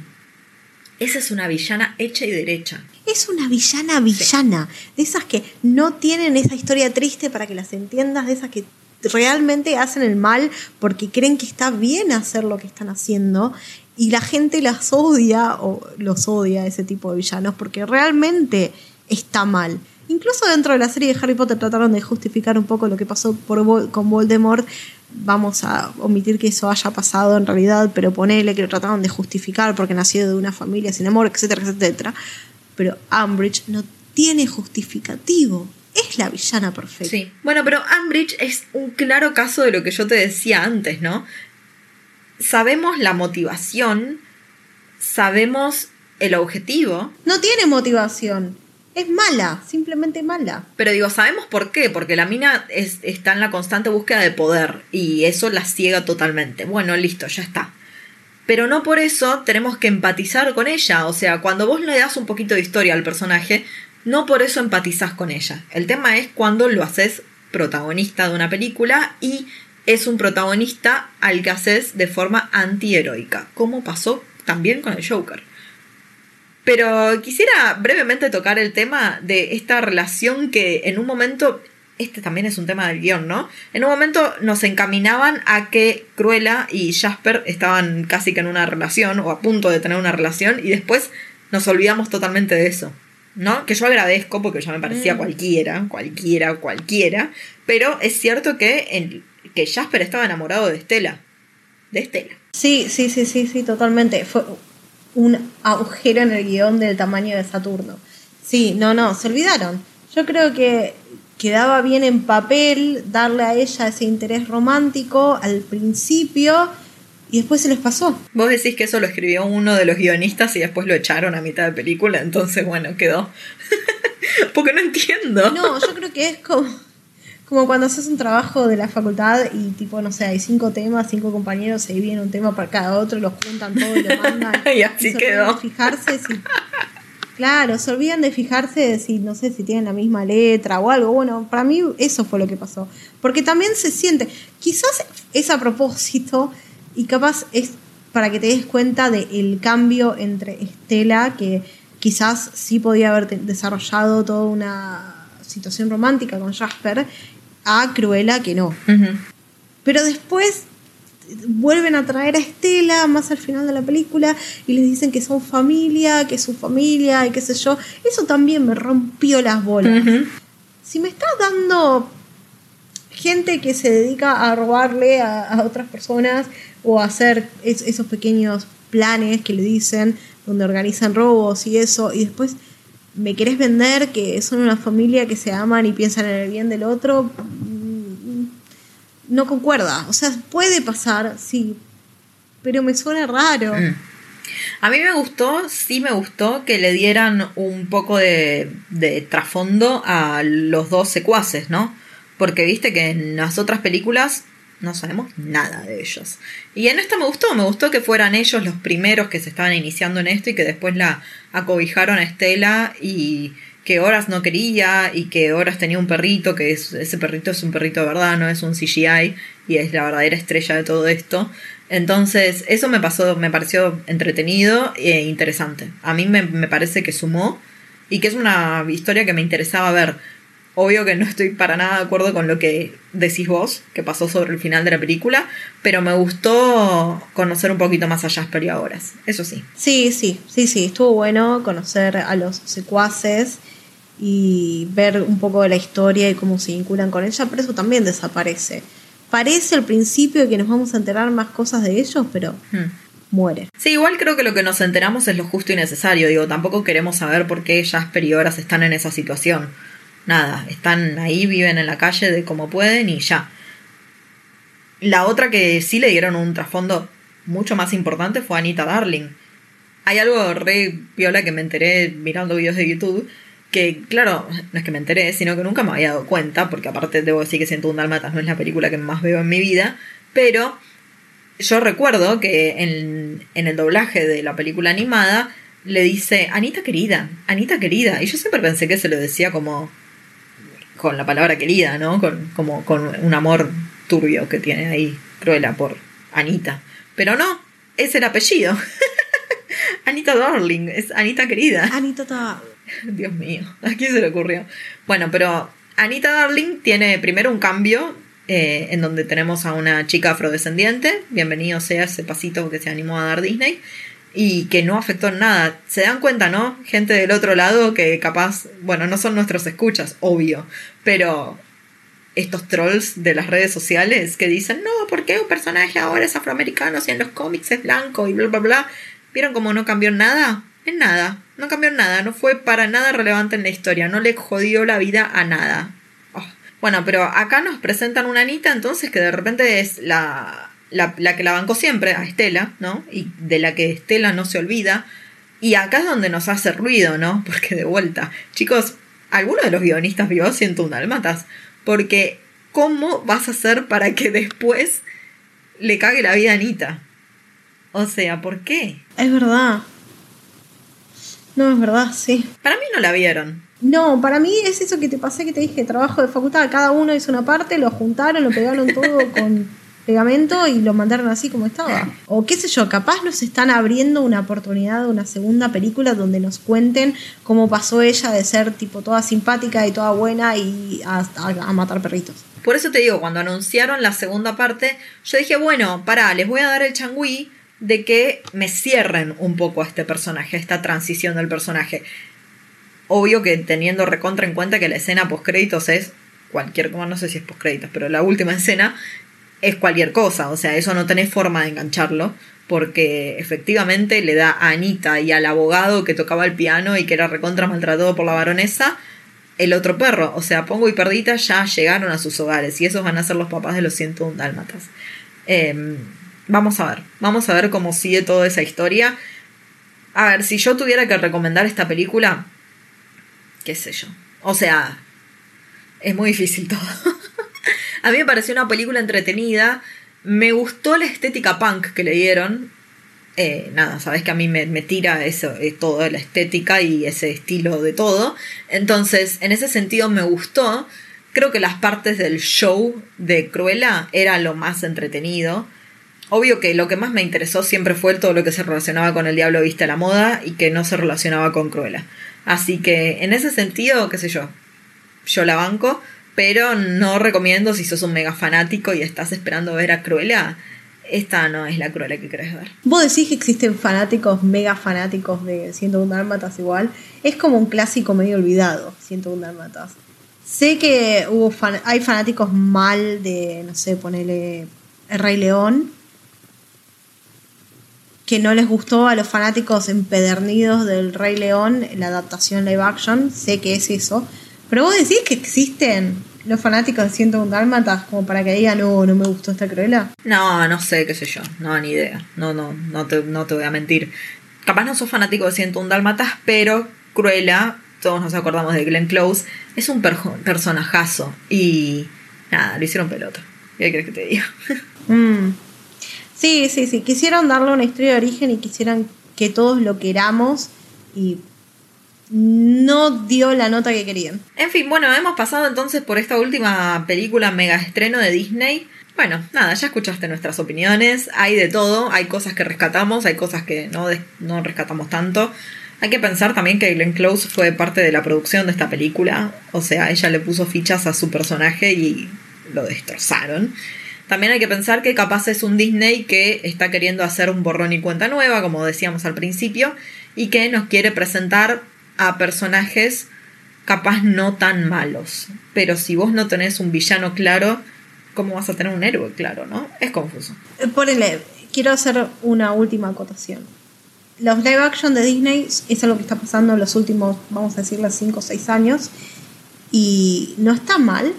esa es una villana hecha y derecha. Es una villana villana. De esas que no tienen esa historia triste para que las entiendas. De esas que realmente hacen el mal porque creen que está bien hacer lo que están haciendo. Y la gente las odia o los odia ese tipo de villanos porque realmente está mal. Incluso dentro de la serie de Harry Potter trataron de justificar un poco lo que pasó por Vol- con Voldemort. Vamos a omitir que eso haya pasado en realidad, pero ponele que lo trataron de justificar porque nació de una familia sin amor, etcétera, etcétera. Pero Umbridge no tiene justificativo. Es la villana perfecta. Sí. Bueno, pero Umbridge es un claro caso de lo que yo te decía antes, ¿no? Sabemos la motivación, sabemos el objetivo, No tiene motivación. Es mala, simplemente mala. Pero digo, ¿sabemos por qué? Porque la mina es- está en la constante búsqueda de poder y eso la ciega totalmente. Bueno, listo, ya está. Pero no por eso tenemos que empatizar con ella. O sea, cuando vos le das un poquito de historia al personaje, no por eso empatizás con ella. El tema es cuando lo haces protagonista de una película y es un protagonista al que haces de forma antiheroica, como pasó también con el Joker. Pero quisiera brevemente tocar el tema de esta relación que en un momento, este también es un tema del guion, ¿no? En un momento nos encaminaban a que Cruella y Jasper estaban casi que en una relación o a punto de tener una relación y después nos olvidamos totalmente de eso, ¿no? Que yo agradezco porque ya me parecía Mm. cualquiera, cualquiera, cualquiera, pero es cierto que, en- que Jasper estaba enamorado de Estela, de Estela. Sí, sí, sí, sí, sí, totalmente. Fue un agujero en el guion del tamaño de Saturno. Sí, no, no, se olvidaron. Yo creo que quedaba bien en papel darle a ella ese interés romántico al principio y después se les pasó. Vos decís que eso lo escribió uno de los guionistas y después lo echaron a mitad de película, entonces bueno, quedó. Porque no entiendo. No, yo creo que es como, como cuando haces un trabajo de la facultad y tipo, no sé, hay cinco temas, cinco compañeros se dividen un tema para cada otro, los juntan todos y lo mandan. y así se quedó. olvidan de fijarse si. Claro, se olvidan de fijarse de si, no sé, si tienen la misma letra o algo. Bueno, para mí eso fue lo que pasó. Porque también se siente, quizás es a propósito y capaz es para que te des cuenta del cambio entre Estela, que quizás sí podía haber desarrollado toda una situación romántica con Jasper, a Cruella que no. Pero después vuelven a traer a Estela más al final de la película y les dicen que son familia, que es su familia y qué sé yo. Eso también me rompió las bolas. Si me estás dando gente que se dedica a robarle a, a otras personas o a hacer es- esos pequeños planes que le dicen, donde organizan robos y eso, y después me querés vender que son una familia que se aman y piensan en el bien del otro, mm, no concuerda. O sea, puede pasar, sí, pero me suena raro. Mm. A mí me gustó, sí me gustó que le dieran un poco de, de trasfondo a los dos secuaces, ¿no? Porque viste que en las otras películas no sabemos nada de ellos. Y en esta me gustó, me gustó que fueran ellos los primeros que se estaban iniciando en esto y que después la acobijaron a Estela y que Horas no quería y que Horas tenía un perrito, que es, ese perrito es un perrito de verdad, no es un CGI y es la verdadera estrella de todo esto. Entonces, eso me pasó, me pareció entretenido e interesante. A mí me, me parece que sumó y que es una historia que me interesaba ver. Obvio que no estoy para nada de acuerdo con lo que decís vos, que pasó sobre el final de la película, pero me gustó conocer un poquito más a Jasper y a Horas. Eso sí. Sí, sí, sí, sí, estuvo bueno conocer a los secuaces y ver un poco de la historia y cómo se vinculan con ella, pero eso también desaparece. Parece al principio que nos vamos a enterar más cosas de ellos, pero Hmm. muere. Sí, igual creo que lo que nos enteramos es lo justo y necesario. Digo, tampoco queremos saber por qué Jasper y Horas están en esa situación. Nada, están ahí, viven en la calle de como pueden y ya. La otra que sí le dieron un trasfondo mucho más importante fue Anita Darling. Hay algo re viola que me enteré mirando videos de YouTube. Que, claro, no es que me enteré, sino que nunca me había dado cuenta, porque aparte debo decir que Siento un Dálmatas no es la película que más veo en mi vida, pero yo recuerdo que en, en el doblaje de la película animada le dice, Anita querida, Anita querida. Y yo siempre pensé que se lo decía como con la palabra querida, ¿no? Con, como con un amor turbio que tiene ahí Cruella por Anita. Pero no, es el apellido. Anita Darling, es Anita querida. Anita ta- Dios mío, ¿a quién se le ocurrió? Bueno, pero Anita Darling tiene primero un cambio eh, en donde tenemos a una chica afrodescendiente, bienvenido sea ese pasito que se animó a dar Disney, y que no afectó en nada. Se dan cuenta, ¿no? Gente del otro lado que capaz, bueno, no son nuestros escuchas, obvio, pero estos trolls de las redes sociales que dicen, no, ¿por qué un personaje ahora es afroamericano si en los cómics es blanco y bla, bla, bla? ¿Vieron cómo no cambió en nada? En nada, no cambió en nada, no fue para nada relevante en la historia, no le jodió la vida a nada. Oh. Bueno, pero acá nos presentan una Anita entonces que de repente es la, la, la que la bancó siempre, a Estela, ¿no? Y de la que Estela no se olvida. Y acá es donde nos hace ruido, ¿no? Porque de vuelta, chicos, ¿alguno de los guionistas vio 101 Dalmatas? Porque, ¿cómo vas a hacer para que después le cague la vida a Anita? O sea, ¿por qué? Es verdad. No, es verdad, sí. Para mí no la vieron. No, para mí es eso que te pasé que te dije, trabajo de facultad, cada uno hizo una parte, lo juntaron, lo pegaron todo con pegamento y lo mandaron así como estaba. O qué sé yo, capaz nos están abriendo una oportunidad de una segunda película donde nos cuenten cómo pasó ella de ser tipo toda simpática y toda buena y a, a- a matar perritos. Por eso te digo, cuando anunciaron la segunda parte, yo dije, bueno, pará, les voy a dar el changüí de que me cierren un poco a este personaje, a esta transición del personaje. Obvio que teniendo recontra en cuenta que la escena post créditos es cualquier cosa, no sé si es post créditos, pero la última escena es cualquier cosa, o sea, eso no tenés forma de engancharlo, porque efectivamente le da a Anita y al abogado que tocaba el piano y que era recontra maltratado por la baronesa el otro perro. O sea, Pongo y Perdita ya llegaron a sus hogares y esos van a ser los papás de los 101 dálmatas. Em, vamos a ver, vamos a ver cómo sigue toda esa historia. A ver, si yo tuviera que recomendar esta película, qué sé yo. O sea, es muy difícil todo. A mí me pareció una película entretenida. Me gustó la estética punk que le dieron. Eh, nada, sabes que a mí me, tira eso, eh, toda la estética y ese estilo de todo. Entonces, en ese sentido me gustó. Creo que las partes del show de Cruella era lo más entretenido. Obvio que lo que más me interesó siempre fue todo lo que se relacionaba con el Diablo Viste a la Moda y que no se relacionaba con Cruella. Así que en ese sentido, qué sé yo, yo la banco, pero no recomiendo si sos un mega fanático y estás esperando ver a Cruella. Esta no es la Cruella que querés ver. Vos decís que existen fanáticos, mega fanáticos de 101 Dálmatas igual. Es como un clásico medio olvidado, 101 Dálmatas. Sé que hubo hay fanáticos mal de, no sé, ponerle El Rey León, que no les gustó a los fanáticos empedernidos del Rey León la adaptación live action, sé que es eso, pero vos decís que existen los fanáticos de 101 Dálmatas como para que digan, no, no me gustó esta Cruella. No, no sé, qué sé yo, no, ni idea, no, no, no te, no te voy a mentir. Capaz no sos fanático de 101 Dálmatas, pero Cruella, todos nos acordamos de Glenn Close, es un personajazo y nada, lo hicieron pelota. ¿Qué crees que te diga? Mm. Sí, sí, sí. Quisieron darle una historia de origen y quisieran que todos lo queramos y no dio la nota que querían. En fin, bueno, hemos pasado entonces por esta última película mega estreno de Disney. Bueno, nada, ya escuchaste nuestras opiniones. Hay de todo, hay cosas que rescatamos, hay cosas que no, no rescatamos tanto. Hay que pensar también que Glenn Close fue parte de la producción de esta película. O sea, ella le puso fichas a su personaje y lo destrozaron. También hay que pensar que capaz es un Disney que está queriendo hacer un borrón y cuenta nueva, como decíamos al principio, y que nos quiere presentar a personajes capaz no tan malos. Pero si vos no tenés un villano claro, ¿cómo vas a tener un héroe claro, no? Es confuso. Eh, ponele, quiero hacer una última acotación. Los live action de Disney es algo que está pasando en los últimos, vamos a decir, 5 o 6 años. Y no está mal,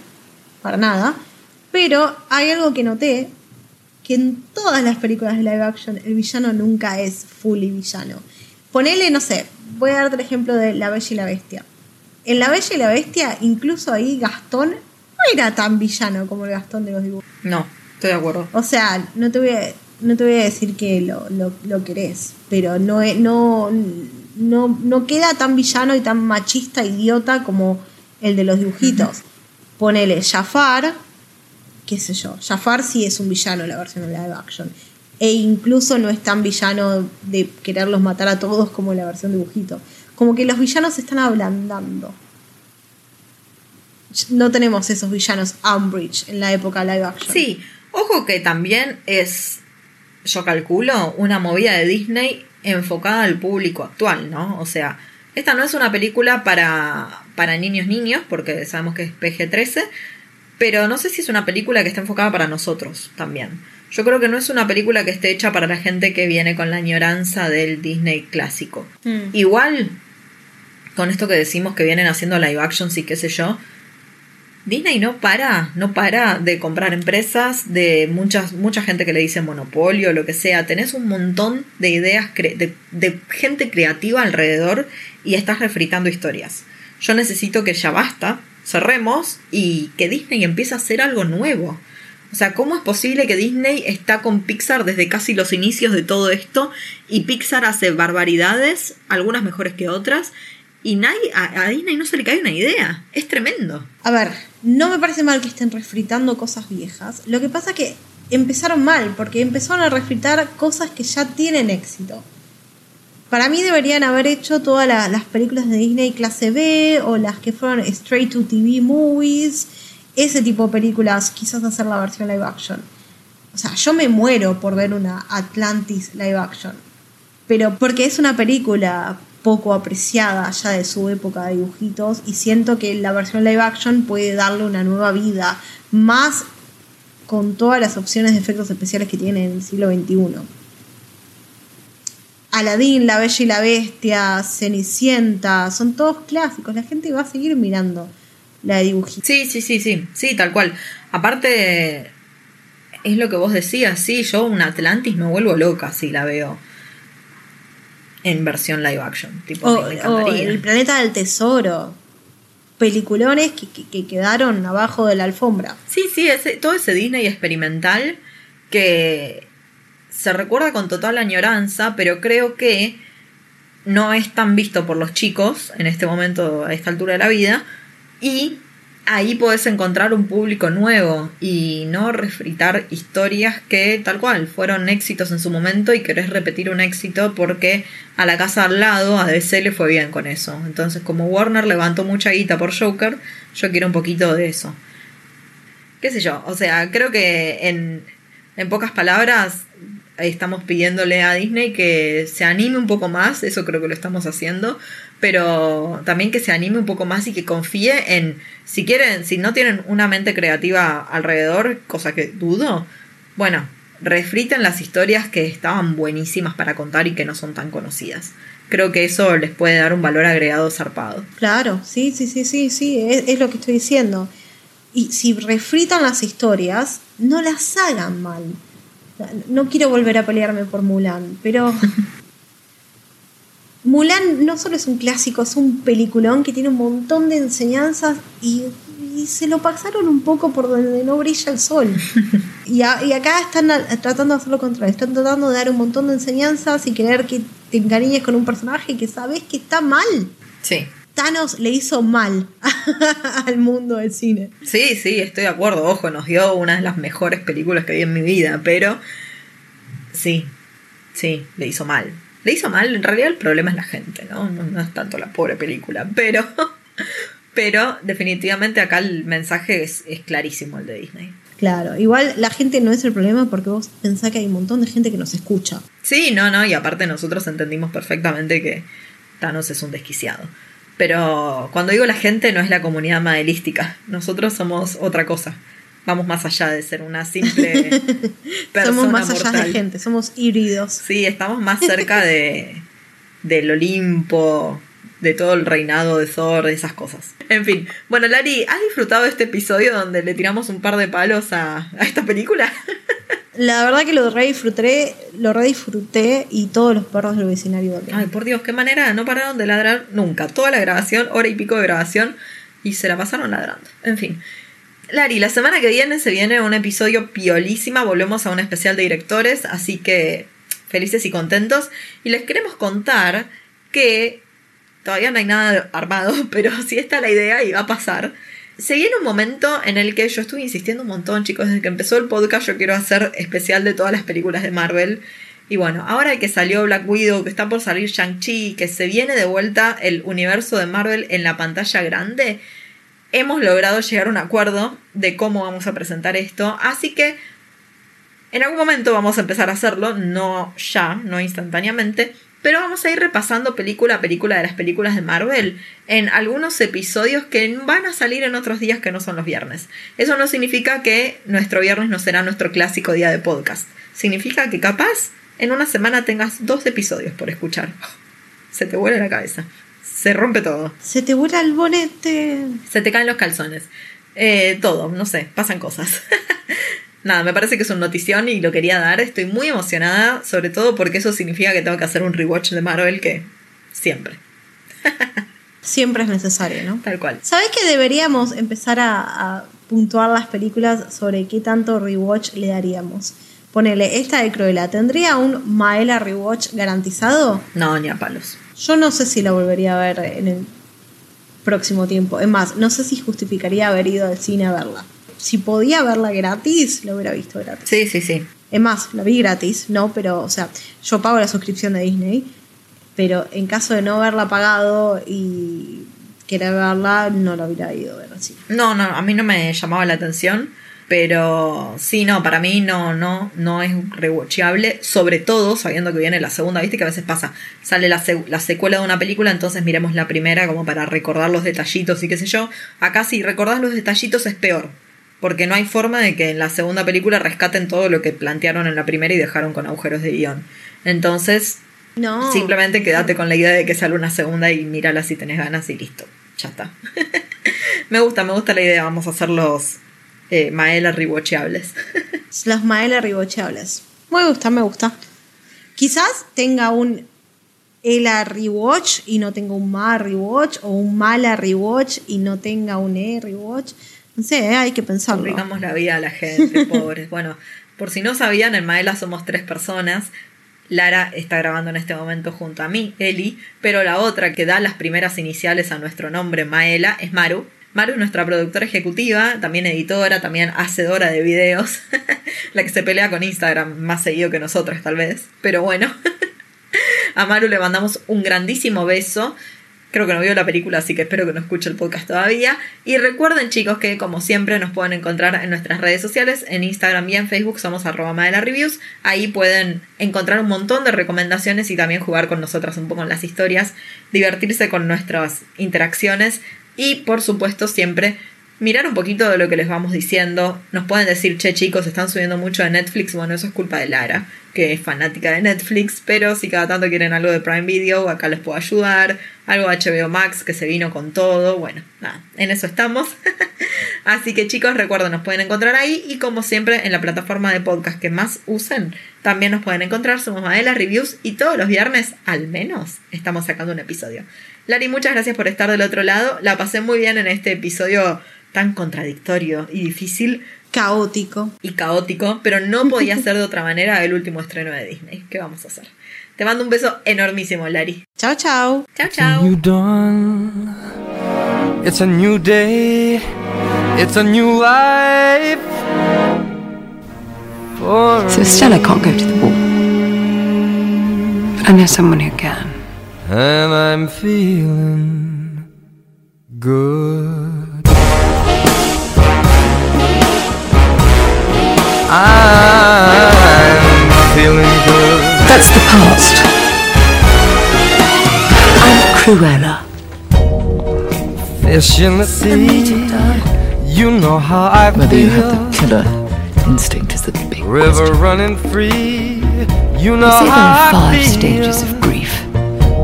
para nada pero hay algo que noté, que en todas las películas de live action el villano nunca es fully villano. Ponele, no sé, voy a darte el ejemplo de La Bella y la Bestia. En La Bella y la Bestia, incluso ahí Gastón no era tan villano como el Gastón de los dibujos. No, estoy de acuerdo. O sea, no te voy a, no te voy a decir que lo, lo, querés, pero no, no, no, no queda tan villano y tan machista, idiota como el de los dibujitos. Ponele Jafar, qué sé yo, Jafar sí es un villano en la versión de live action. E incluso no es tan villano de quererlos matar a todos como la versión dibujito. Como que los villanos se están ablandando. No tenemos esos villanos Umbridge en la época live action. Sí, ojo que también es, yo calculo, una movida de Disney enfocada al público actual, ¿no? O sea, esta no es una película para, para niños niños, porque sabemos que es PG-13, pero no sé si es una película que está enfocada para nosotros también. Yo creo que no es una película que esté hecha para la gente que viene con la añoranza del Disney clásico. Mm. Igual, con esto que decimos que vienen haciendo live actions y qué sé yo, Disney no para, no para de comprar empresas, de muchas, mucha gente que le dice monopolio, lo que sea. Tenés un montón de ideas, de, de gente creativa alrededor y estás refritando historias. Yo necesito que ya basta cerremos y que Disney empiece a hacer algo nuevo. O sea, ¿cómo es posible que Disney está con Pixar desde casi los inicios de todo esto y Pixar hace barbaridades, algunas mejores que otras, y nadie, a, Disney no se le cae una idea? Es tremendo. A ver, no me parece mal que estén refritando cosas viejas. Lo que pasa es que empezaron mal, porque empezaron a refritar cosas que ya tienen éxito. Para mí deberían haber hecho todas las películas de Disney clase B o las que fueron straight to TV movies, ese tipo de películas, quizás hacer la versión live action. O sea, yo me muero por ver una Atlantis live action, pero porque es una película poco apreciada ya de su época de dibujitos y siento que la versión live action puede darle una nueva vida, más con todas las opciones de efectos especiales que tiene en el siglo XXI Aladdin, La Bella y la Bestia, Cenicienta, son todos clásicos. La gente va a seguir mirando la de dibujitos. Sí, sí, sí, sí, sí, tal cual. Aparte, es lo que vos decías, sí, yo un Atlantis me vuelvo loca si la veo en versión live action. Tipo, O, me o encantaría. El Planeta del Tesoro. Peliculones que, que- que quedaron abajo de la alfombra. Sí, sí, ese, todo ese Disney experimental que se recuerda con total añoranza, pero creo que no es tan visto por los chicos en este momento, a esta altura de la vida, y ahí podés encontrar un público nuevo y no refritar historias que tal cual fueron éxitos en su momento y querés repetir un éxito porque a la casa al lado a DC le fue bien con eso. Entonces como Warner levantó mucha guita por Joker, yo quiero un poquito de eso qué sé yo, o sea, creo que en, en pocas palabras estamos pidiéndole a Disney que se anime un poco más, eso creo que lo estamos haciendo, pero también que se anime un poco más y que confíe en, si quieren, si no tienen una mente creativa alrededor, cosa que dudo, bueno, refriten las historias que estaban buenísimas para contar y que no son tan conocidas. Creo que eso les puede dar un valor agregado zarpado. Claro, sí, sí, sí, sí, sí, es, es lo que estoy diciendo. Y si refritan las historias, no las hagan mal. No quiero volver a pelearme por Mulan, pero Mulan no solo es un clásico, es un peliculón que tiene un montón de enseñanzas y, y se lo pasaron un poco por donde no brilla el sol. Y, a- y acá están a- tratando de hacer lo contrario, están tratando de dar un montón de enseñanzas y querer que te encariñes con un personaje que sabes que está mal. Sí. Thanos le hizo mal al mundo del cine. Sí, sí, estoy de acuerdo. Ojo, nos dio una de las mejores películas que vi en mi vida, pero sí, sí, le hizo mal. Le hizo mal, en realidad el problema es la gente, ¿no? No, no es tanto la pobre película, pero, pero definitivamente acá el mensaje es, es clarísimo el de Disney. Claro, igual la gente no es el problema porque vos pensás que hay un montón de gente que nos escucha. Sí, no, no, y aparte nosotros entendimos perfectamente que Thanos es un desquiciado. Pero cuando digo la gente no es la comunidad madelística, nosotros somos otra cosa. Vamos más allá de ser una simple persona somos más allá mortal. de gente, somos híbridos. Sí, estamos más cerca de del Olimpo, de todo el reinado de Thor, de esas cosas. En fin, bueno, Lari, ¿has disfrutado de este episodio donde le tiramos un par de palos a, a esta película? La verdad que lo re disfruté, lo re disfruté y todos los perros del vecindario. Ay, por Dios, qué manera, no pararon de ladrar nunca. Toda la grabación, hora y pico de grabación, y se la pasaron ladrando. En fin. Lari, la semana que viene se viene un episodio piolísima, volvemos a un especial de directores, así que felices y contentos. Y les queremos contar que todavía no hay nada armado, pero sí está la idea y va a pasar. Se viene un momento en el que yo estuve insistiendo un montón, chicos, desde que empezó el podcast yo quiero hacer especial de todas las películas de Marvel. Y bueno, ahora que salió Black Widow, que está por salir Shang-Chi, que se viene de vuelta el universo de Marvel en la pantalla grande, hemos logrado llegar a un acuerdo de cómo vamos a presentar esto. Así que en algún momento vamos a empezar a hacerlo, no ya, no instantáneamente, pero vamos a ir repasando película a película de las películas de Marvel en algunos episodios que van a salir en otros días que no son los viernes. Eso no significa que nuestro viernes no será nuestro clásico día de podcast. Significa que capaz en una semana tengas dos episodios por escuchar. Se te vuela la cabeza. Se rompe todo. Se te vuela el bonete. Se te caen los calzones. Eh, todo, no sé, pasan cosas. Nada, me parece que es una notición y lo quería dar. Estoy muy emocionada, sobre todo porque eso significa que tengo que hacer un rewatch de Marvel que siempre, Siempre es necesario, ¿no? tal cual. ¿Sabes que deberíamos empezar a, a puntuar las películas sobre qué tanto rewatch le daríamos? Ponele, esta de Cruella, ¿tendría un Maela rewatch garantizado? No, ni a palos. Yo no sé si la volvería a ver en el próximo tiempo. Es más, no sé si justificaría haber ido al cine a verla. Si podía verla gratis, la hubiera visto gratis. Sí, sí, sí. Es más, la vi gratis, ¿no? Pero, o sea, yo pago la suscripción de Disney, pero en caso de no haberla pagado y querer verla, no la hubiera ido a ver así. No, no, a mí no me llamaba la atención. Pero sí, no, para mí no, no, no es rewatchable, sobre todo sabiendo que viene la segunda, viste que a veces pasa, sale la, se- la secuela de una película, entonces miremos la primera como para recordar los detallitos y qué sé yo. Acá si recordás los detallitos es peor, porque no hay forma de que en la segunda película rescaten todo lo que plantearon en la primera y dejaron con agujeros de guion. Entonces, No. Simplemente quédate con la idea de que sale una segunda y mírala si tenés ganas y listo. Ya está. me gusta, me gusta la idea. Vamos a hacer los eh, Maela rewatchables. Los Maela rewatchables. Me gusta, me gusta. Quizás tenga un Ela rewatch y no tenga un Ma rewatch o un Mala rewatch y no tenga un E rewatch. No sé, eh, hay que pensarlo. Complicamos la vida a la gente, pobres. Bueno, por si no sabían, en Maela somos tres personas. Lara está grabando en este momento junto a mí, Eli, pero la otra que da las primeras iniciales a nuestro nombre, Maela, es Maru. Maru es nuestra productora ejecutiva, también editora, también hacedora de videos, la que se pelea con Instagram más seguido que nosotros tal vez, pero bueno. a Maru le mandamos un grandísimo beso. Creo que no vio la película, así que espero que no escuche el podcast todavía. Y recuerden, chicos, que como siempre nos pueden encontrar en nuestras redes sociales, en Instagram y en Facebook somos arroba. Ahí pueden encontrar un montón de recomendaciones y también jugar con nosotras un poco en las historias, divertirse con nuestras interacciones y, por supuesto, siempre mirar un poquito de lo que les vamos diciendo. Nos pueden decir, che chicos, están subiendo mucho de Netflix. Bueno, eso es culpa de Lara, que es fanática de Netflix, pero si cada tanto quieren algo de Prime Video, acá les puedo ayudar. Algo de HBO Max que se vino con todo. Bueno, nada, en eso estamos. Así que chicos, recuerden, nos pueden encontrar ahí y como siempre en la plataforma de podcast que más usen, también nos pueden encontrar. Somos Maela Reviews y todos los viernes, al menos, estamos sacando un episodio. Lari, muchas gracias por estar del otro lado. La pasé muy bien en este episodio tan contradictorio y difícil. Caótico. Y caótico, pero no podía ser de otra manera el último estreno de Disney. ¿Qué vamos a hacer? Te mando un beso enormísimo, Lari. Chao, chao. Chao, chao. It's a new day. It's a new life. For So Stella can't go to the ball. But I know someone who can. And I'm feeling good. I'm feeling good. That's the past. I'm Cruella. Fish in the sea. You know how I Whether you feel. have the killer instinct is the big River question. running free. You know say there how are I five stages of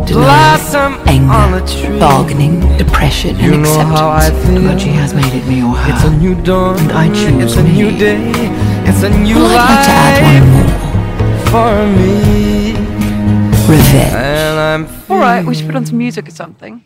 Denial, on a anger, tree. bargaining, depression, You and know how I acceptance. But she has made it me or her. It's a new dawn. And I choose It's a new me. day. It's a new Well, I'd like to add life one more. for me. Revenge. And I'm All right, we should put on some music or something.